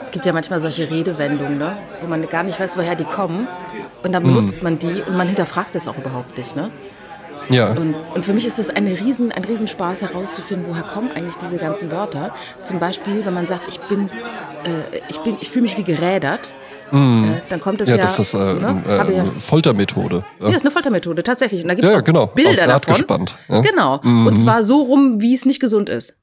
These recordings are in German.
Es gibt ja manchmal solche Redewendungen, ne? wo man gar nicht weiß, woher die kommen. Und dann benutzt man die und man hinterfragt es auch überhaupt nicht. Ne? Ja. Und, und für mich ist das eine Riesen, ein Riesenspaß herauszufinden, woher kommen eigentlich diese ganzen Wörter. Zum Beispiel, wenn man sagt, ich bin, äh, ich bin, ich fühle mich wie gerädert. Äh, dann kommt es ja, ja, das ist das äh, ne? äh, Habe ja, Foltermethode. ja, das ist eine Foltermethode, tatsächlich. Und da gibt es Ja, genau. Bilder davon. gespannt. Ja. Mhm. Genau. Und zwar so rum, wie es nicht gesund ist.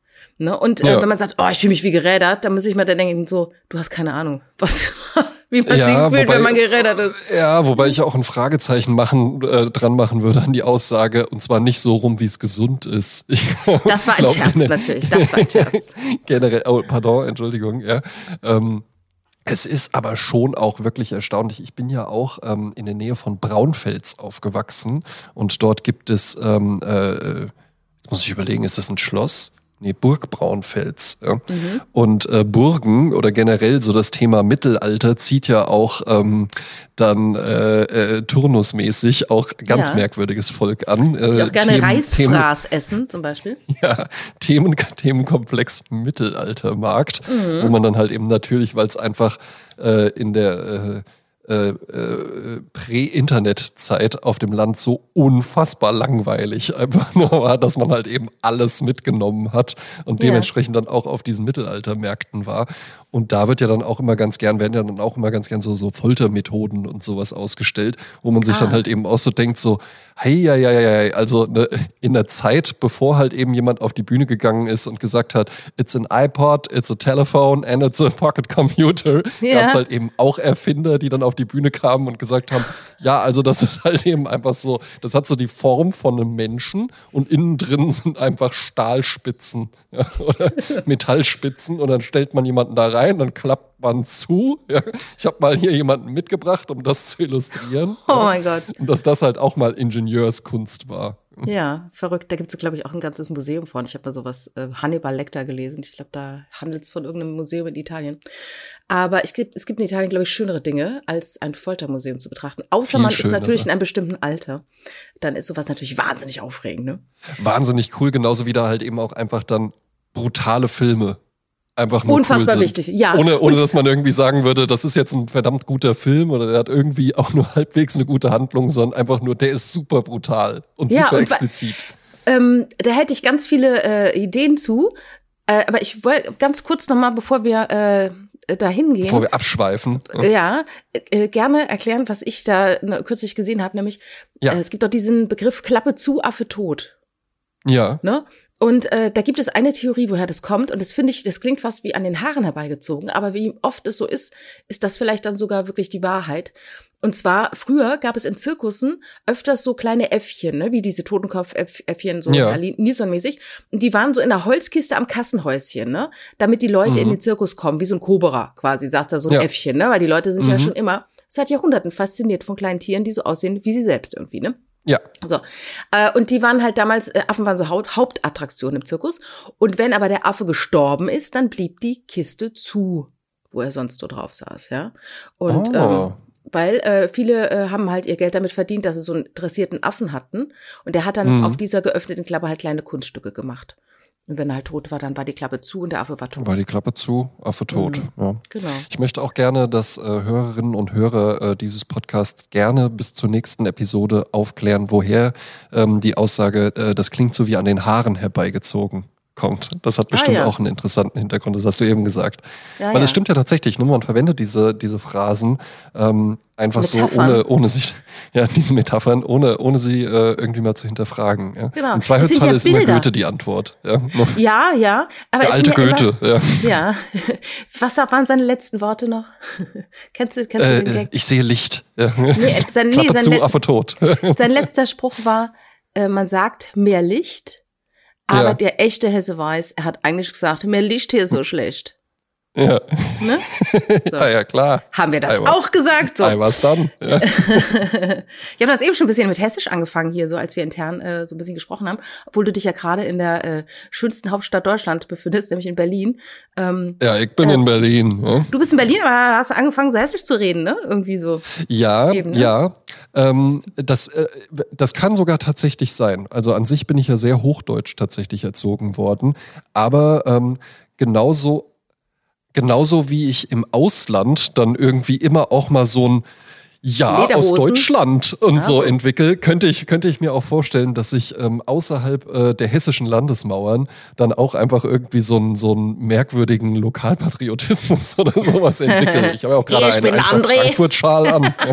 Ne? Und äh, Ja. wenn man sagt, oh, ich fühle mich wie gerädert, dann muss ich mir dann denken, so, du hast keine Ahnung, was, wie man Ja, sich fühlt, wobei- wenn man gerädert ist. Ja, wobei ich auch ein Fragezeichen machen, äh, dran machen würde an die Aussage, und zwar nicht so rum, wie es gesund ist. Ich Das war ein glaub, Scherz, natürlich. Das war ein Scherz. generell, oh, pardon, Entschuldigung, ja. Ähm, es ist aber schon auch wirklich erstaunlich. Ich bin ja auch ähm, in der Nähe von Braunfels aufgewachsen und dort gibt es, ähm, äh, jetzt muss ich überlegen, ist das ein Schloss? Nee, Burg Braunfels. Ja. Und äh, Burgen oder generell so das Thema Mittelalter zieht ja auch ähm, dann äh, äh, turnusmäßig auch ganz Ja. merkwürdiges Volk an. Äh, Die auch gerne Themen- Themen- Reisfraß essen, zum Beispiel. ja, Themen, Themenkomplex Mittelaltermarkt, wo man dann halt eben natürlich, weil es einfach äh, in der äh, äh, Prä-Internet-Zeit auf dem Land so unfassbar langweilig einfach nur war, dass man halt eben alles mitgenommen hat und Ja. dementsprechend dann auch auf diesen Mittelaltermärkten war. Und da wird ja dann auch immer ganz gern, werden ja dann auch immer ganz gern so, so Foltermethoden und sowas ausgestellt, wo man sich Ah. dann halt eben auch so denkt, so, hey, ja, ja, ja, ja, also ne, in der Zeit, bevor halt eben jemand auf die Bühne gegangen ist und gesagt hat, it's an iPod, it's a telephone and it's a pocket computer, Ja. gab es halt eben auch Erfinder, die dann auf die Bühne kamen und gesagt haben, ja, also das ist halt eben einfach so, das hat so die Form von einem Menschen und innen drin sind einfach Stahlspitzen ja, oder Metallspitzen und dann stellt man jemanden da rein, dann klappt man zu. Ja. Ich habe mal hier jemanden mitgebracht, um das zu illustrieren. Oh ja. mein Gott. Und dass das halt auch mal Ingenieurskunst war. Ja, verrückt. Da gibt es, glaube ich, auch ein ganzes Museum von. Ich habe mal sowas, äh, Hannibal Lecter gelesen. Ich glaube, da handelt es von irgendeinem Museum in Italien. Aber ich, es gibt in Italien, glaube ich, schönere Dinge, als ein Foltermuseum zu betrachten. Außer Viel man ist schönere. natürlich in einem bestimmten Alter. Dann ist sowas natürlich wahnsinnig aufregend. Ne? Wahnsinnig cool, genauso wie da halt eben auch einfach dann brutale Filme einfach nur Unfassbar cool wichtig, ja. Ohne, ohne Und- dass man irgendwie sagen würde, das ist jetzt ein verdammt guter Film oder der hat irgendwie auch nur halbwegs eine gute Handlung, sondern einfach nur, der ist super brutal und Ja, super und explizit. Ähm, da hätte ich ganz viele äh, Ideen zu. Äh, aber ich wollte ganz kurz noch mal, bevor wir äh, da hingehen. Bevor wir abschweifen. Ja, äh, gerne erklären, was ich da ne, kürzlich gesehen habe, nämlich Ja. äh, es gibt doch diesen Begriff Klappe zu, Affe tot. Ja. Ne? Und äh, da gibt es eine Theorie, woher das kommt. Und das finde ich, das klingt fast wie an den Haaren herbeigezogen. Aber wie oft es so ist, ist das vielleicht dann sogar wirklich die Wahrheit. Und zwar, früher gab es in Zirkussen öfters so kleine Äffchen, ne? wie diese Totenkopf-Äffchen, so Ja. ja. Nilsson-mäßig. Und die waren so in der Holzkiste am Kassenhäuschen, ne? damit die Leute in Mhm. den Zirkus kommen, wie so ein Kobra quasi, saß da so ein Ja. Äffchen, ne? weil die Leute sind ja Mhm. schon immer seit Jahrhunderten fasziniert von kleinen Tieren, die so aussehen wie sie selbst irgendwie. Ne? Ja. So. Äh, und die waren halt damals, äh, Affen waren so Haupt Hauptattraktion im Zirkus. Und wenn aber der Affe gestorben ist, dann blieb die Kiste zu, wo er sonst so drauf saß, ja. Und Oh. ähm, weil äh, viele äh, haben halt ihr Geld damit verdient, dass sie so einen dressierten Affen hatten. Und der hat dann Mhm. auf dieser geöffneten Klappe halt kleine Kunststücke gemacht. Und wenn er halt tot war, dann war die Klappe zu und der Affe war tot. War die Klappe zu, Affe tot. Mhm. Ja. Genau. Ich möchte auch gerne, dass äh, Hörerinnen und Hörer äh, dieses Podcasts gerne bis zur nächsten Episode aufklären, woher ähm, die Aussage, äh, das klingt so wie an den Haaren herbeigezogen, kommt. Das hat bestimmt Ah, ja. auch einen interessanten Hintergrund, das hast du eben gesagt. Ja, Weil ja. es stimmt ja tatsächlich, ne? man verwendet diese, diese Phrasen ähm, einfach so, Metaphern. ohne, ohne sich, ja, diese Metaphern, ohne, ohne sie äh, irgendwie mal zu hinterfragen. Ja? Genau. Im Zweifelsfall ja ist immer. Goethe die Antwort. Ja, Ja, ja. Aber Der alte ja Goethe, ja. Immer, ja. Was waren seine letzten Worte noch? kennst du, kennst du Äh, den äh, Gag? ich sehe Licht. Ja. Nee, sein, nee, sein, zu, Affe tot. sein letzter Spruch war, äh, man sagt mehr Licht, aber Ja. der echte Hesse weiß, er hat eigentlich gesagt, mehr Licht hier so schlecht. Ja. Ne? So. ja, ja, klar. Haben wir das was- auch gesagt? So. Ei, was dann? Ja. Ich habe das eben schon ein bisschen mit Hessisch angefangen hier, so als wir intern äh, so ein bisschen gesprochen haben, obwohl du dich ja gerade in der äh, schönsten Hauptstadt Deutschlands befindest, nämlich in Berlin. Ähm, ja, ich bin in Berlin. Ja. du bist in Berlin, aber hast angefangen, so Hessisch zu reden, ne? Irgendwie so. Ja, Eben, ne? ja. Ähm, das, äh, das kann sogar tatsächlich sein. Also an sich bin ich ja sehr hochdeutsch tatsächlich erzogen worden. Aber ähm, genauso, genauso wie ich im Ausland dann irgendwie immer auch mal so ein Ja aus? Deutschland und Ah, so so. entwickle, könnte ich, könnte ich mir auch vorstellen, dass ich ähm, außerhalb äh, der hessischen Landesmauern dann auch einfach irgendwie so einen so einen merkwürdigen Lokalpatriotismus oder sowas entwickle. Ich habe ja auch gerade einen André. Frankfurt-Schal an.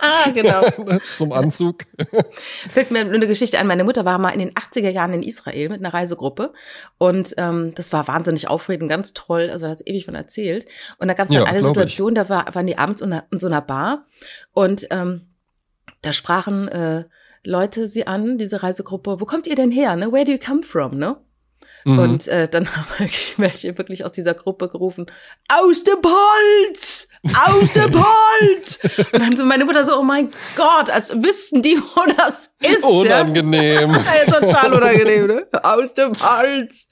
Ah, genau. zum Anzug. Fällt mir eine Geschichte ein. Meine Mutter war mal in den 80er Jahren in Israel mit einer Reisegruppe. Und ähm, das war wahnsinnig aufregend, ganz toll. Also hat ewig von erzählt. Und da gab es Ja, dann eine glaub ich. Situation, da war, waren die abends in so einer Bar. Und ähm, da sprachen äh, Leute sie an, diese Reisegruppe, wo kommt ihr denn her? Ne? Where do you come from? Ne? Mhm. Und äh, dann haben welche wirklich aus dieser Gruppe gerufen, aus dem Holz! Aus dem Holz! Und dann so meine Mutter so, oh mein Gott, als wüssten die, wo das ist. Unangenehm. Ja, total unangenehm, ne? Aus dem Hals.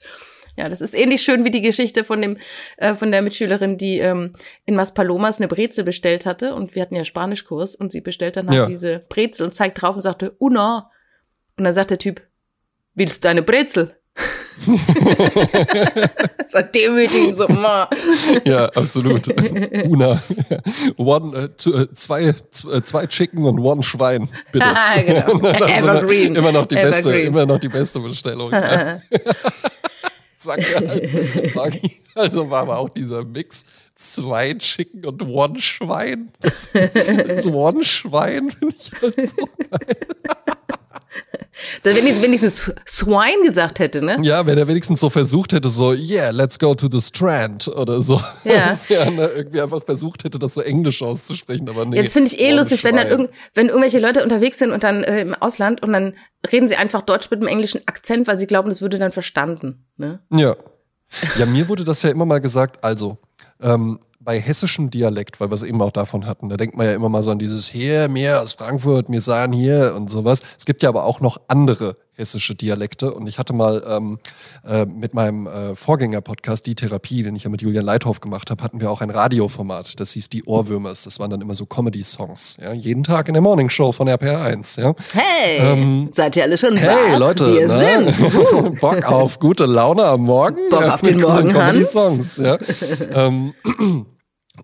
Ja, das ist ähnlich schön wie die Geschichte von dem äh, von der Mitschülerin, die ähm, in Maspalomas eine Brezel bestellt hatte und wir hatten ja Spanischkurs und sie bestellt dann halt Ja. diese Brezel und zeigt drauf und sagte Una und dann sagt der Typ, willst du eine Brezel? das war demütigend so, ma. Ja, absolut. Una. One, äh, äh, zwei, äh, zwei Chicken und one Schwein, bitte. Ah, genau. Evergreen. Immer noch die beste, Evergreen. immer noch die beste Bestellung. Mir halt. Also war aber auch dieser Mix. Zwei Chicken und one Schwein. Das, das One Schwein finde ich halt so Wenn ich wenigstens Swine gesagt hätte, ne? Ja, wenn er wenigstens so versucht hätte, so, yeah, let's go to the Strand oder so. Ja. Dass er ne, irgendwie einfach versucht hätte, das so englisch auszusprechen, aber nee. Jetzt finde ich eh lustig, wenn dann irgend, wenn irgendwelche Leute unterwegs sind und dann äh, im Ausland und dann reden sie einfach Deutsch mit einem englischen Akzent, weil sie glauben, das würde dann verstanden. Ne? Ja. Ja, mir wurde das ja immer mal gesagt, also, ähm, bei hessischem Dialekt, weil wir es eben auch davon hatten, da denkt man ja immer mal so an dieses hier, mir aus Frankfurt, mir sahen hier und sowas. Es gibt ja aber auch noch andere hessische Dialekte und ich hatte mal ähm, äh, mit meinem äh, Vorgänger-Podcast, Die Therapie, den ich ja mit Julian Leithoff gemacht habe, hatten wir auch ein Radioformat, das hieß Die Ohrwürmers. Das waren dann immer so Comedy-Songs, ja, jeden Tag in der Morning Show von RPR1, ja. Hey, seid ihr alle schon Ähm, Hey wach? Leute, wir ne? sind's. Uh. Bock auf gute Laune am Morgen. Bock ja, auf den Morgen, Hans. Comedy-Songs, ja. ähm,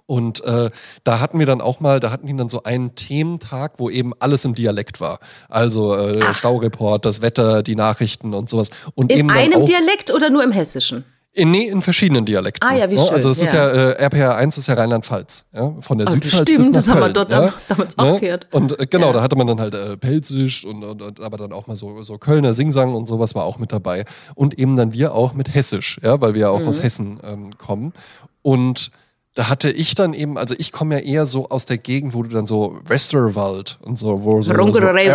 und äh, da hatten wir dann auch mal, da hatten die dann so einen Thementag, wo eben alles im Dialekt war. Also äh, Staureport, das Wetter, die Nachrichten und sowas. Und In einem Dialekt oder nur im Hessischen? in, nee, in verschiedenen Dialekten. Ah ja, wie ne? schön, Also es ist ja, ja. äh, RPR 1 ist ja Rheinland-Pfalz, ja? von der Ah, Südpfalz stimmt, bis nach das haben wir dort ja? damals auch gehört. Und äh, genau, Ja. da hatte man dann halt äh, Pelzisch und, und, und aber dann auch mal so, so Kölner Singsang und sowas war auch mit dabei. Und eben dann wir auch mit Hessisch, ja, weil wir ja auch Mhm. aus Hessen ähm, kommen. Und da hatte ich dann eben, also ich komme ja eher so aus der Gegend, wo du dann so Westerwald und so, wo so, so so Ruckmaschei.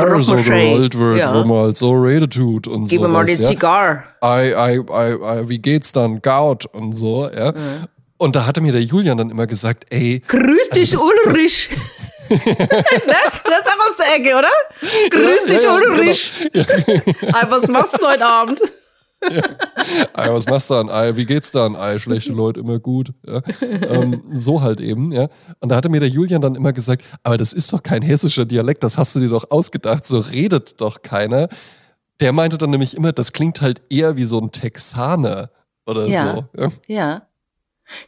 gerollt wird, Ja. wo man halt so redet tut und Gib so. mir mal die Zigarre. I, I, I, I, wie geht's dann, Gaut und so, ja. Mhm. Und da hatte mir der Julian dann immer gesagt, ey, Grüß dich, Also das- Ulrich. ne? Das ist auch aus der Ecke, oder? Grüß Ja, dich, ja, ja, Ulrich. Ah, was machst du heute Abend? Ei, was machst du dann? Ei, wie geht's dann? Ei, schlechte Leute, immer gut. Ja. Ähm, so halt eben, ja. Und da hatte mir der Julian dann immer gesagt, aber das ist doch kein hessischer Dialekt, das hast du dir doch ausgedacht, so redet doch keiner. Der meinte dann nämlich immer, das klingt halt eher wie so ein Texaner oder Ja. so. Ja. Ja.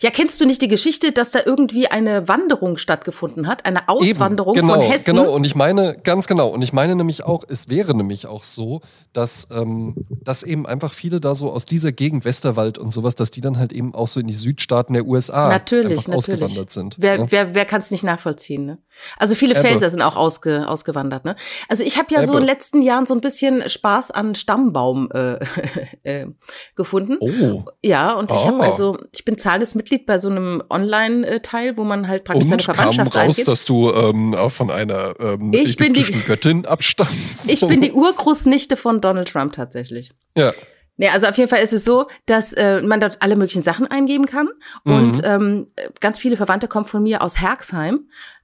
Ja, kennst du nicht die Geschichte, dass da irgendwie eine Wanderung stattgefunden hat? Eine Auswanderung Eben, genau, von Hessen? Genau, und ich meine, ganz genau, und ich meine nämlich auch, es wäre nämlich auch so, dass, ähm, dass eben einfach viele da so aus dieser Gegend, Westerwald und sowas, dass die dann halt eben auch so in die Südstaaten der USA Natürlich, natürlich. ausgewandert sind. Wer, ja. wer, wer kann es nicht nachvollziehen? Ne? Also viele Ebbe. Pfälzer sind auch ausge, ausgewandert. Ne? Also ich habe ja so Ebbe. in den letzten Jahren so ein bisschen Spaß an Stammbaum äh, äh, gefunden. Oh. Ja, und ich habe Ah. also, ich bin zahlendes Mitglied bei so einem Online-Teil, wo man halt praktisch seine Und kam Verwandtschaft raus, eingibt. dass du ähm, auch von einer ähm, Ich bin die- Göttin abstammst. Ich bin die Urgroßnichte von Donald Trump tatsächlich. ja. Nee, also auf jeden Fall ist es so, dass äh, man dort alle möglichen Sachen eingeben kann. Mhm. Und ähm, ganz viele Verwandte kommen von mir aus Herxheim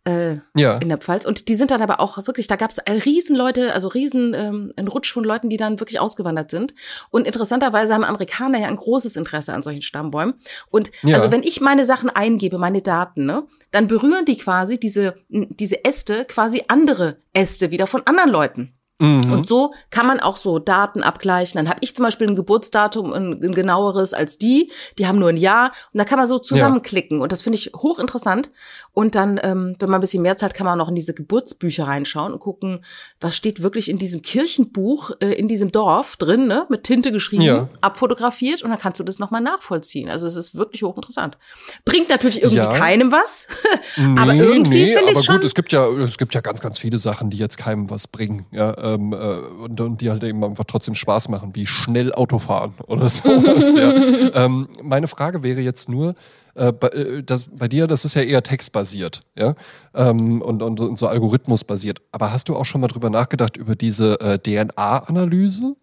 äh, Ja. in der Pfalz. Und die sind dann aber auch wirklich, da gab es riesen Leute, also riesen ähm, ein Rutsch von Leuten, die dann wirklich ausgewandert sind. Und interessanterweise haben Amerikaner ja ein großes Interesse an solchen Stammbäumen. Und Ja. also wenn ich meine Sachen eingebe, meine Daten, ne, dann berühren die quasi diese, diese Äste, quasi andere Äste wieder von anderen Leuten. Mhm. Und so kann man auch so Daten abgleichen. Dann habe ich zum Beispiel ein Geburtsdatum, ein, ein genaueres als die. Die haben nur ein Jahr. Und da kann man so zusammenklicken. Und das finde ich hochinteressant. Und dann, ähm, wenn man ein bisschen mehr Zeit, kann man auch noch in diese Geburtsbücher reinschauen und gucken, was steht wirklich in diesem Kirchenbuch äh, in diesem Dorf drin, ne? mit Tinte geschrieben, Ja. abfotografiert. Und dann kannst du das nochmal nachvollziehen. Also es ist wirklich hochinteressant. Bringt natürlich irgendwie Ja. keinem was. Nee, aber irgendwie nee, finde aber ich schon. gut, es gibt ja, es gibt ja ganz, ganz viele Sachen, die jetzt keinem was bringen, ja, ähm, äh, und, und die halt eben einfach trotzdem Spaß machen, wie schnell Autofahren oder sowas. ja. ähm, meine Frage wäre jetzt nur, äh, bei, äh, das, bei dir, das ist ja eher textbasiert, ja, ähm, und, und, und so algorithmusbasiert. Aber hast du auch schon mal drüber nachgedacht über diese äh, DNA-Analyse?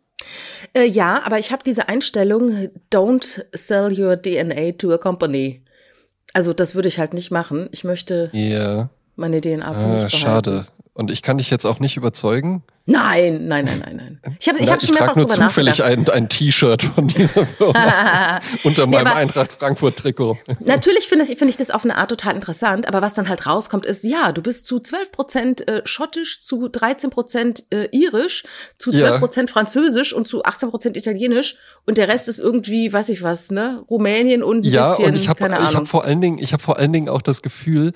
Äh, ja, aber ich habe diese Einstellung, don't sell your DNA to a company. Also das würde ich halt nicht machen. Ich möchte Ja, meine DNA für mich ah, behalten. schade. Und ich kann dich jetzt auch nicht überzeugen. Nein, nein, nein, nein, nein. Ich habe ich hab schon mehrfach trage nur drüber zufällig nachgedacht. ein, ein T-Shirt von dieser Firma unter meinem aber- Eintracht Frankfurt-Trikot. Natürlich finde ich, finde ich das auf eine Art total interessant, aber was dann halt rauskommt, ist, ja, du bist zu 12 Prozent äh, schottisch, zu 13 Prozent äh, irisch, zu 12 Ja. Prozent französisch und zu 18 Prozent italienisch und der Rest ist irgendwie, weiß ich was, ne, Rumänien und ein Ja, bisschen, und ich habe keine ich Ahnung. hab vor allen Dingen, ich habe vor allen Dingen auch das Gefühl,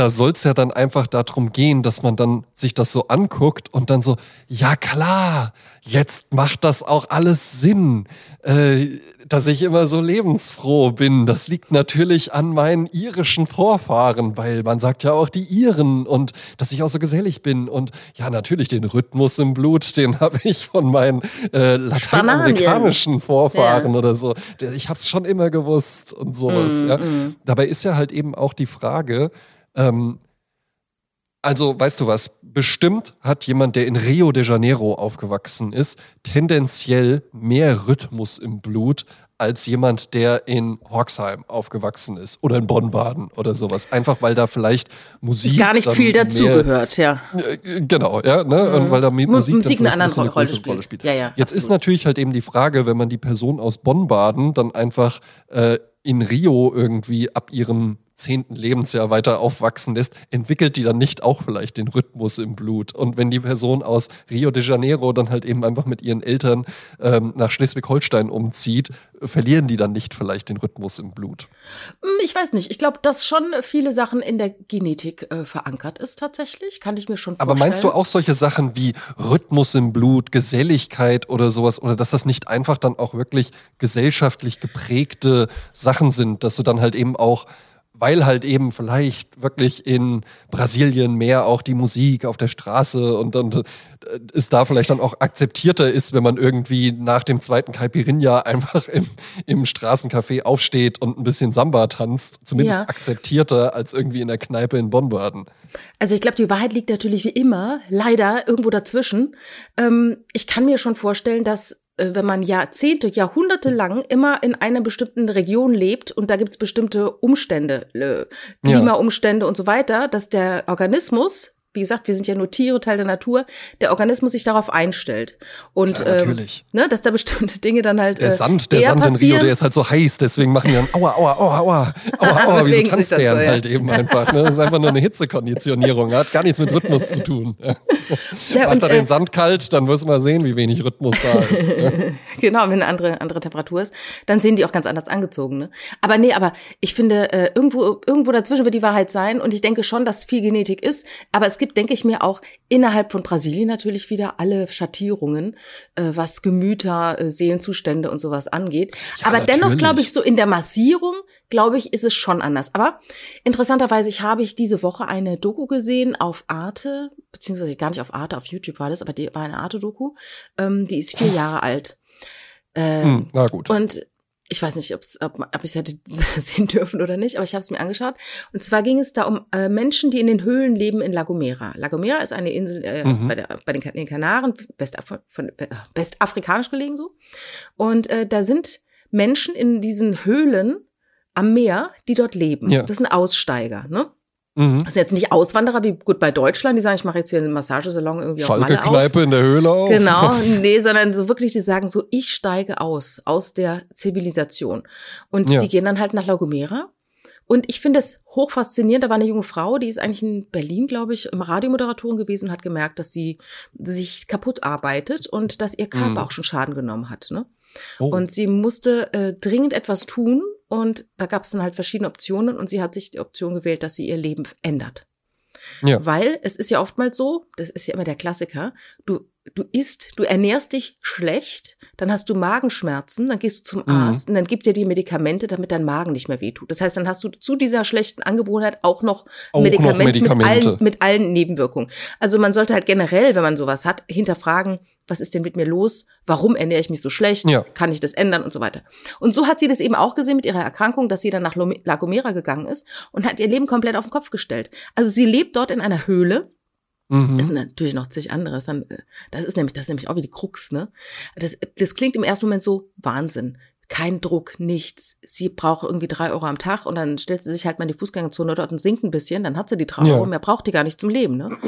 da soll es ja dann einfach darum gehen, dass man dann sich das so anguckt und dann so, ja klar, jetzt macht das auch alles Sinn, äh, dass ich immer so lebensfroh bin. Das liegt natürlich an meinen irischen Vorfahren, weil man sagt ja auch die Iren und dass ich auch so gesellig bin und ja natürlich den Rhythmus im Blut, den habe ich von meinen äh, lateinamerikanischen Vorfahren oder so. Ich habe es schon immer gewusst und sowas. Mm, ja. mm. Dabei ist ja halt eben auch die Frage, ähm, also weißt du was, bestimmt hat jemand, der in Rio de Janeiro aufgewachsen ist, tendenziell mehr Rhythmus im Blut als jemand, der in Hoxheim aufgewachsen ist oder in Bonn-Baden oder sowas. Einfach weil da vielleicht Musik. Gar nicht viel dazugehört, ja. äh, Genau, ja, ne? Und weil da Musik, Musik dann eine andere Rolle spielt. Rolle spielt. Ja, ja, Jetzt ist absolut. natürlich halt eben die Frage, wenn man die Person aus Bonn-Baden dann einfach äh, in Rio irgendwie ab ihrem zehnten Lebensjahr weiter aufwachsen lässt, entwickelt die dann nicht auch vielleicht den Rhythmus im Blut. Und wenn die Person aus Rio de Janeiro dann halt eben einfach mit ihren Eltern ähm, nach Schleswig-Holstein umzieht, verlieren die dann nicht vielleicht den Rhythmus im Blut. Hm, Ich weiß nicht. Ich glaube, dass schon viele Sachen in der Genetik äh, verankert ist tatsächlich. Kann ich mir schon vorstellen. Aber meinst du auch solche Sachen wie Rhythmus im Blut, Geselligkeit oder sowas, oder dass das nicht einfach dann auch wirklich gesellschaftlich geprägte Sachen sind, dass du dann halt eben auch, weil halt eben vielleicht wirklich in Brasilien mehr auch die Musik auf der Straße und dann äh, es da vielleicht dann auch akzeptierter ist, wenn man irgendwie nach dem zweiten Caipirinha einfach im, im Straßencafé aufsteht und ein bisschen Samba tanzt, zumindest Ja. akzeptierter als irgendwie in der Kneipe in Bonn-Baden. Also ich glaube, die Wahrheit liegt natürlich wie immer, leider irgendwo dazwischen. Ähm, ich kann mir schon vorstellen, dass wenn man Jahrzehnte, Jahrhunderte lang immer in einer bestimmten Region lebt und da gibt's bestimmte Umstände, äh. Klimaumstände und so weiter, dass der Organismus, wie gesagt, wir sind ja nur Tiere, Teil der Natur, der Organismus sich darauf einstellt. Und Klar, ähm, natürlich. ne, dass da bestimmte Dinge dann halt Der äh, Sand, der Sand in Rio, der ist halt so heiß, deswegen machen die dann aua, aua, aua, aua, aua, aua, wie so dann Tanzbären so, ja. halt eben einfach. Ne? Das ist einfach nur eine Hitzekonditionierung, hat gar nichts mit Rhythmus zu tun. Ja. Ja, Macht und, da äh, den Sand kalt, dann wirst du mal sehen, wie wenig Rhythmus da ist. Genau, wenn eine andere, andere Temperatur ist, dann sehen die auch ganz anders angezogen. Ne? Aber nee, aber ich finde, äh, irgendwo, irgendwo dazwischen wird die Wahrheit sein und ich denke schon, dass viel Genetik ist. Aber es gibt, denke ich mir, auch innerhalb von Brasilien natürlich wieder alle Schattierungen, äh, was Gemüter, äh, Seelenzustände und sowas angeht. Ja, aber dennoch natürlich. glaube ich, so in der Massierung, glaube ich, ist es schon anders. Aber interessanterweise ich habe ich diese Woche eine Doku gesehen auf Arte, beziehungsweise gar nicht auf Arte, auf YouTube war das, aber die war eine Arte-Doku. Ähm, die ist vier Jahre alt. Ähm, Hm, na gut. und ich weiß nicht, ob's, ob, ob ich es hätte sehen dürfen oder nicht, aber ich habe es mir angeschaut. Und zwar ging es da um äh, Menschen, die in den Höhlen leben in La Gomera. La Gomera ist eine Insel äh, mhm. bei, der, bei den, den Kanaren, Westaf von, äh, westafrikanisch gelegen so. Und äh, da sind Menschen in diesen Höhlen am Meer, die dort leben. Ja. Das sind Aussteiger, ne? Mhm. Das sind jetzt nicht Auswanderer wie gut bei Deutschland, die sagen, ich mache jetzt hier einen Massagesalon irgendwie Schalke auf Kneipe in der Höhle auf. Genau, nee, sondern so wirklich, die sagen so, ich steige aus, aus der Zivilisation. Und ja. die gehen dann halt nach La Gomera. Und ich finde es hoch faszinierend. Da war eine junge Frau, die ist eigentlich in Berlin, glaube ich, im Radiomoderatorin gewesen und hat gemerkt, dass sie sich kaputt arbeitet und dass ihr Körper mhm. auch schon Schaden genommen hat. Ne? Oh. Und sie musste äh, dringend etwas tun, und da gab es dann halt verschiedene Optionen und sie hat sich die Option gewählt, dass sie ihr Leben ändert. Ja. Weil es ist ja oftmals so, das ist ja immer der Klassiker, du, du isst, du ernährst dich schlecht, dann hast du Magenschmerzen, dann gehst du zum mhm. Arzt und dann gibt dir die Medikamente, damit dein Magen nicht mehr wehtut. Das heißt, dann hast du zu dieser schlechten Angewohnheit auch noch auch Medikament noch Medikamente. Mit, allen, mit allen Nebenwirkungen. Also man sollte halt generell, wenn man sowas hat, hinterfragen, was ist denn mit mir los? Warum ernähre ich mich so schlecht? Ja. Kann ich das ändern und so weiter? Und so hat sie das eben auch gesehen mit ihrer Erkrankung, dass sie dann nach La Gomera gegangen ist und hat ihr Leben komplett auf den Kopf gestellt. Also sie lebt dort in einer Höhle. Mhm. Das ist natürlich noch zig anderes. Äh, das ist nämlich, das ist nämlich auch wie die Krux, ne? Das, das klingt im ersten Moment so Wahnsinn kein Druck, nichts. Sie braucht irgendwie drei Euro am Tag und dann stellt sie sich halt mal in die Fußgängerzone dort und sinkt ein bisschen, dann hat sie die drei ja. Euro, mehr braucht die gar nicht zum Leben, ne?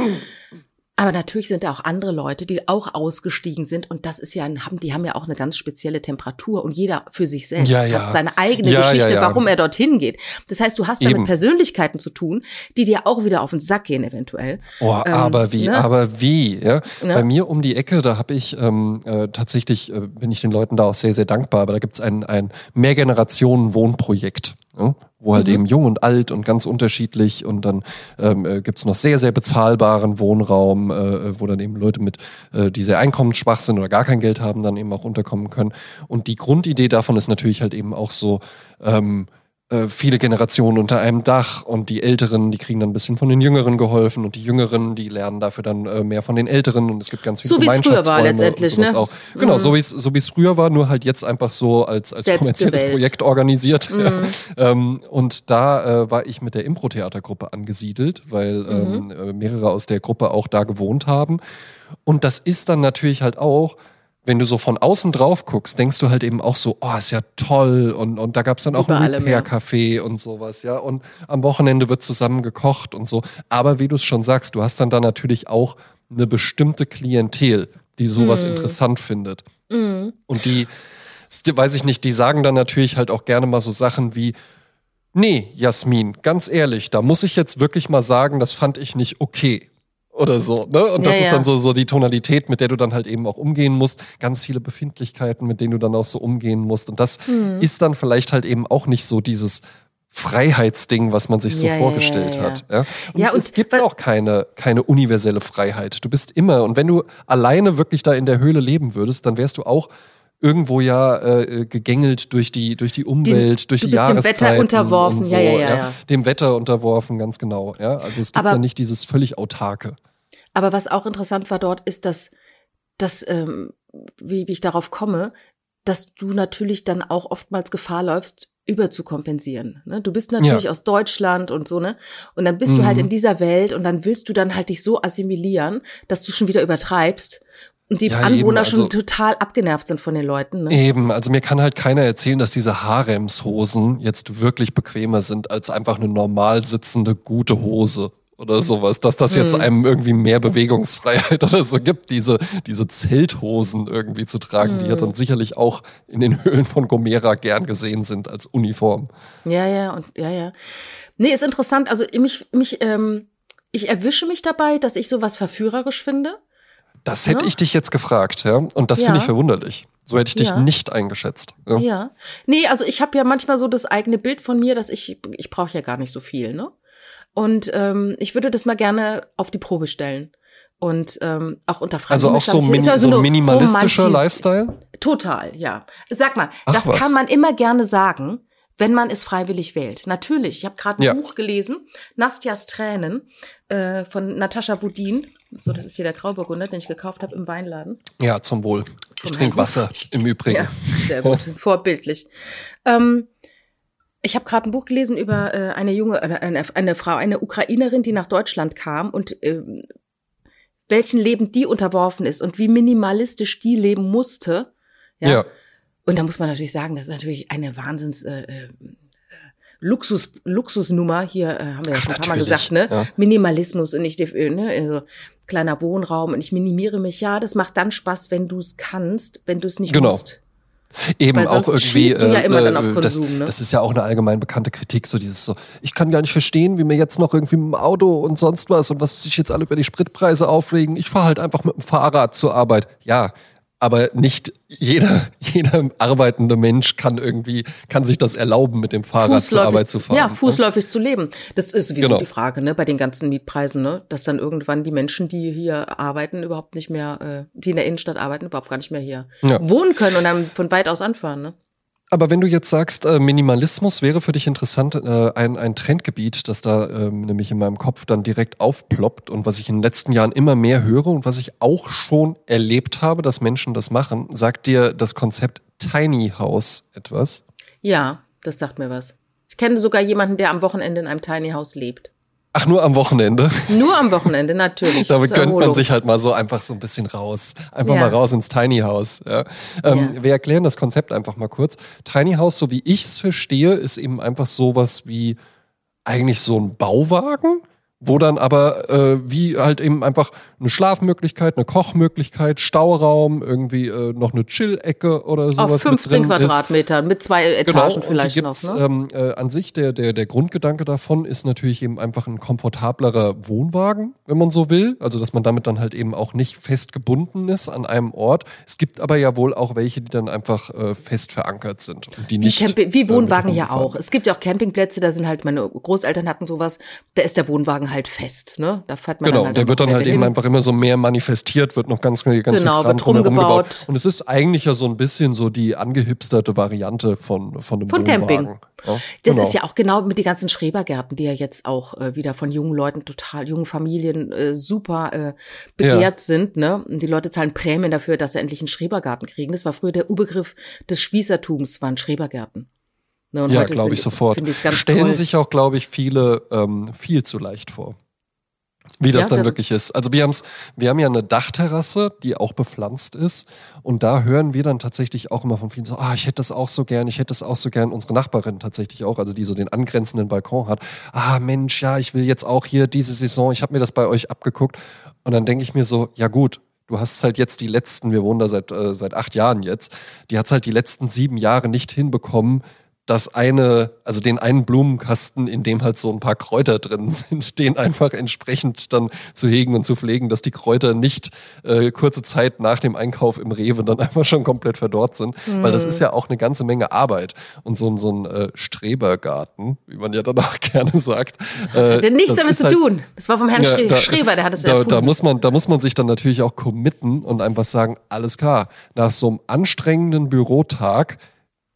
Aber natürlich sind da auch andere Leute, die auch ausgestiegen sind und das ist ja, haben, die haben ja auch eine ganz spezielle Temperatur und jeder für sich selbst ja, ja. hat seine eigene ja, Geschichte, warum er dorthin geht. Das heißt, du hast da mit Persönlichkeiten zu tun, die dir auch wieder auf den Sack gehen eventuell. Oh, ähm, aber wie, ne? aber wie, ja? Ne? Bei mir um die Ecke, da habe ich ähm, äh, tatsächlich, äh, bin ich den Leuten da auch sehr, sehr dankbar, aber da gibt es ein, ein Mehrgenerationen-Wohnprojekt. Ja, wo halt mhm. eben jung und alt und ganz unterschiedlich und dann ähm, äh, gibt noch sehr, sehr bezahlbaren Wohnraum, äh, wo dann eben Leute mit, äh, die sehr einkommensschwach sind oder gar kein Geld haben, dann eben auch unterkommen können. Und die Grundidee davon ist natürlich halt eben auch so, ähm, äh, viele Generationen unter einem Dach und die Älteren, die kriegen dann ein bisschen von den Jüngeren geholfen und die Jüngeren, die lernen dafür dann äh, mehr von den Älteren und es gibt ganz viele so Gemeinschaftsräume. So wie es früher war letztendlich, ne? Auch. Genau, mhm. so wie es so wie es früher war, nur halt jetzt einfach so als als kommerzielles Projekt organisiert. Mhm. Ja. Ähm, und da äh, war ich mit der Impro-Theatergruppe angesiedelt, weil mhm. ähm, äh, mehrere aus der Gruppe auch da gewohnt haben. Und das ist dann natürlich halt auch wenn du so von außen drauf guckst, denkst du halt eben auch so, oh, ist ja toll. Und, und da gab es dann auch ein Repair-Café und sowas, ja. Und am Wochenende wird zusammen gekocht und so. Aber wie du es schon sagst, du hast dann da natürlich auch eine bestimmte Klientel, die sowas mm. interessant findet. Mm. Und die, weiß ich nicht, die sagen dann natürlich halt auch gerne mal so Sachen wie, nee, Jasmin, ganz ehrlich, da muss ich jetzt wirklich mal sagen, das fand ich nicht okay oder so. Ne? Und das ja, ist dann so, so die Tonalität, mit der du dann halt eben auch umgehen musst. Ganz viele Befindlichkeiten, mit denen du dann auch so umgehen musst. Und das mhm. ist dann vielleicht halt eben auch nicht so dieses Freiheitsding, was man sich so ja, vorgestellt ja, hat. Ja? Und, ja, und es gibt auch keine, keine universelle Freiheit. Du bist immer, und wenn du alleine wirklich da in der Höhle leben würdest, dann wärst du auch irgendwo ja äh, gegängelt durch die, durch die Umwelt, die, durch die Jahreszeiten. Dem Wetter unterworfen, so, ja, ja, ja, ja, Dem Wetter unterworfen, ganz genau. Ja? Also es gibt aber, ja nicht dieses völlig autarke. Aber was auch interessant war dort, ist, dass, dass ähm, wie, wie ich darauf komme, dass du natürlich dann auch oftmals Gefahr läufst, überzukompensieren. Ne? Du bist natürlich ja. aus Deutschland und so, ne? Und dann bist mhm. du halt mhm. in dieser Welt und dann willst du dann halt dich so assimilieren, dass du schon wieder übertreibst die ja, Anwohner eben, also, schon total abgenervt sind von den Leuten. Ne? Eben, also mir kann halt keiner erzählen, dass diese Haremshosen jetzt wirklich bequemer sind als einfach eine normal sitzende gute Hose oder sowas, dass das jetzt hm. einem irgendwie mehr Bewegungsfreiheit oder so gibt, diese, diese Zelthosen irgendwie zu tragen, die ja dann hm. sicherlich auch in den Höhlen von Gomera gern gesehen sind als Uniform. Ja, ja, und ja, ja. Nee, ist interessant. Also mich, mich, ähm, ich erwische mich dabei, dass ich sowas verführerisch finde. Das hätte ja? ich dich jetzt gefragt, ja. Und das ja. finde ich verwunderlich. So hätte ich dich ja. nicht eingeschätzt. Ja. Nee, also ich habe ja manchmal so das eigene Bild von mir, dass ich, ich brauche ja gar nicht so viel, ne? Und ähm, ich würde das mal gerne auf die Probe stellen. Und ähm, auch unter Fragen. Also auch so, mini also so minimalistischer Lifestyle? Total, ja. Sag mal, Ach, das was? kann man immer gerne sagen, wenn man es freiwillig wählt. Natürlich, ich habe gerade ein ja. Buch gelesen, Nastjas Tränen äh, von Natascha Wudin. So, das ist hier der Grauburgunder, den ich gekauft habe im Weinladen. Ja, zum Wohl. Ich trinke Wasser im Übrigen. Ja, sehr gut. Vorbildlich. Ähm, ich habe gerade ein Buch gelesen über äh, eine junge, äh, eine, eine Frau, eine Ukrainerin, die nach Deutschland kam und äh, welchen Leben die unterworfen ist und wie minimalistisch die leben musste. Ja. ja. Und da muss man natürlich sagen, das ist natürlich eine Wahnsinns äh, äh, Luxus, Luxusnummer. Hier äh, haben wir ja schon ein paar Mal gesagt, ne? Ja. Minimalismus und nicht äh, ne? also, kleiner Wohnraum und ich minimiere mich. Ja, das macht dann Spaß, wenn du es kannst, wenn du es nicht genau. musst. Eben Weil auch irgendwie. Ja immer äh, auf Konsum, das, ne? das ist ja auch eine allgemein bekannte Kritik, so dieses so, ich kann gar nicht verstehen, wie mir jetzt noch irgendwie mit dem Auto und sonst was und was sich jetzt alle über die Spritpreise aufregen. Ich fahre halt einfach mit dem Fahrrad zur Arbeit. Ja, aber nicht jeder, jeder arbeitende Mensch kann irgendwie, kann sich das erlauben, mit dem Fahrrad zur Arbeit zu fahren. Ja, ne? fußläufig ne? zu leben. Das ist sowieso genau. die Frage, ne, bei den ganzen Mietpreisen, ne, dass dann irgendwann die Menschen, die hier arbeiten, überhaupt nicht mehr, äh, die in der Innenstadt arbeiten, überhaupt gar nicht mehr hier ja. wohnen können und dann von weit aus anfahren, ne? Aber wenn du jetzt sagst, äh, Minimalismus wäre für dich interessant, äh, ein, ein Trendgebiet, das da ähm, nämlich in meinem Kopf dann direkt aufploppt und was ich in den letzten Jahren immer mehr höre und was ich auch schon erlebt habe, dass Menschen das machen, sagt dir das Konzept Tiny House etwas? Ja, das sagt mir was. Ich kenne sogar jemanden, der am Wochenende in einem Tiny House lebt. Ach, nur am Wochenende? Nur am Wochenende, natürlich. da gönnt man sich halt mal so einfach so ein bisschen raus. Einfach ja. mal raus ins Tiny House. Ja. Ähm, ja. Wir erklären das Konzept einfach mal kurz. Tiny House, so wie ich es verstehe, ist eben einfach sowas wie eigentlich so ein Bauwagen, wo dann aber äh, wie halt eben einfach eine Schlafmöglichkeit, eine Kochmöglichkeit, Stauraum, irgendwie äh, noch eine Chill-Ecke oder sowas. Auf 15 Quadratmetern mit zwei Etagen genau, vielleicht noch. Ne? Ähm, äh, an sich der, der, der Grundgedanke davon ist natürlich eben einfach ein komfortablerer Wohnwagen, wenn man so will. Also dass man damit dann halt eben auch nicht fest gebunden ist an einem Ort. Es gibt aber ja wohl auch welche, die dann einfach äh, fest verankert sind. Und die nicht, wie, wie Wohnwagen ja auch. Es gibt ja auch Campingplätze, da sind halt, meine Großeltern hatten sowas, da ist der Wohnwagen halt fest. Ne? Da fährt man genau, halt der wird dann halt eben einfach immer so mehr manifestiert, wird noch ganz, ganz genau, viel Kram wird rumgebaut. Und es ist eigentlich ja so ein bisschen so die angehipsterte Variante von, von einem Von Wohnwagen. Camping. Ja, das genau. ist ja auch genau mit den ganzen Schrebergärten, die ja jetzt auch äh, wieder von jungen Leuten, total jungen Familien äh, super äh, begehrt ja. sind. Ne? Und die Leute zahlen Prämien dafür, dass sie endlich einen Schrebergarten kriegen. Das war früher der Ubegriff des Spießertums, waren Schrebergärten. Ne, ja, glaube ich sofort. Stellen toll. sich auch, glaube ich, viele ähm, viel zu leicht vor. Wie das ja, dann wirklich ist. Also wir, haben's, wir haben ja eine Dachterrasse, die auch bepflanzt ist. Und da hören wir dann tatsächlich auch immer von vielen so, ah, ich hätte das auch so gern, ich hätte das auch so gern. Unsere Nachbarin tatsächlich auch, also die so den angrenzenden Balkon hat. Ah, Mensch, ja, ich will jetzt auch hier diese Saison, ich habe mir das bei euch abgeguckt. Und dann denke ich mir so, ja gut, du hast halt jetzt die letzten, wir wohnen da seit, äh, seit acht Jahren jetzt, die hat halt die letzten sieben Jahre nicht hinbekommen, das eine, also den einen Blumenkasten, in dem halt so ein paar Kräuter drin sind, den einfach entsprechend dann zu hegen und zu pflegen, dass die Kräuter nicht äh, kurze Zeit nach dem Einkauf im Rewe dann einfach schon komplett verdorrt sind. Mhm. Weil das ist ja auch eine ganze Menge Arbeit. Und so, so ein äh, Strebergarten, wie man ja danach gerne sagt. Äh, hat nichts damit zu halt, tun. Das war vom Herrn ja, da, Schreber, der hat es da, da muss man, Da muss man sich dann natürlich auch committen und einfach sagen, alles klar, nach so einem anstrengenden Bürotag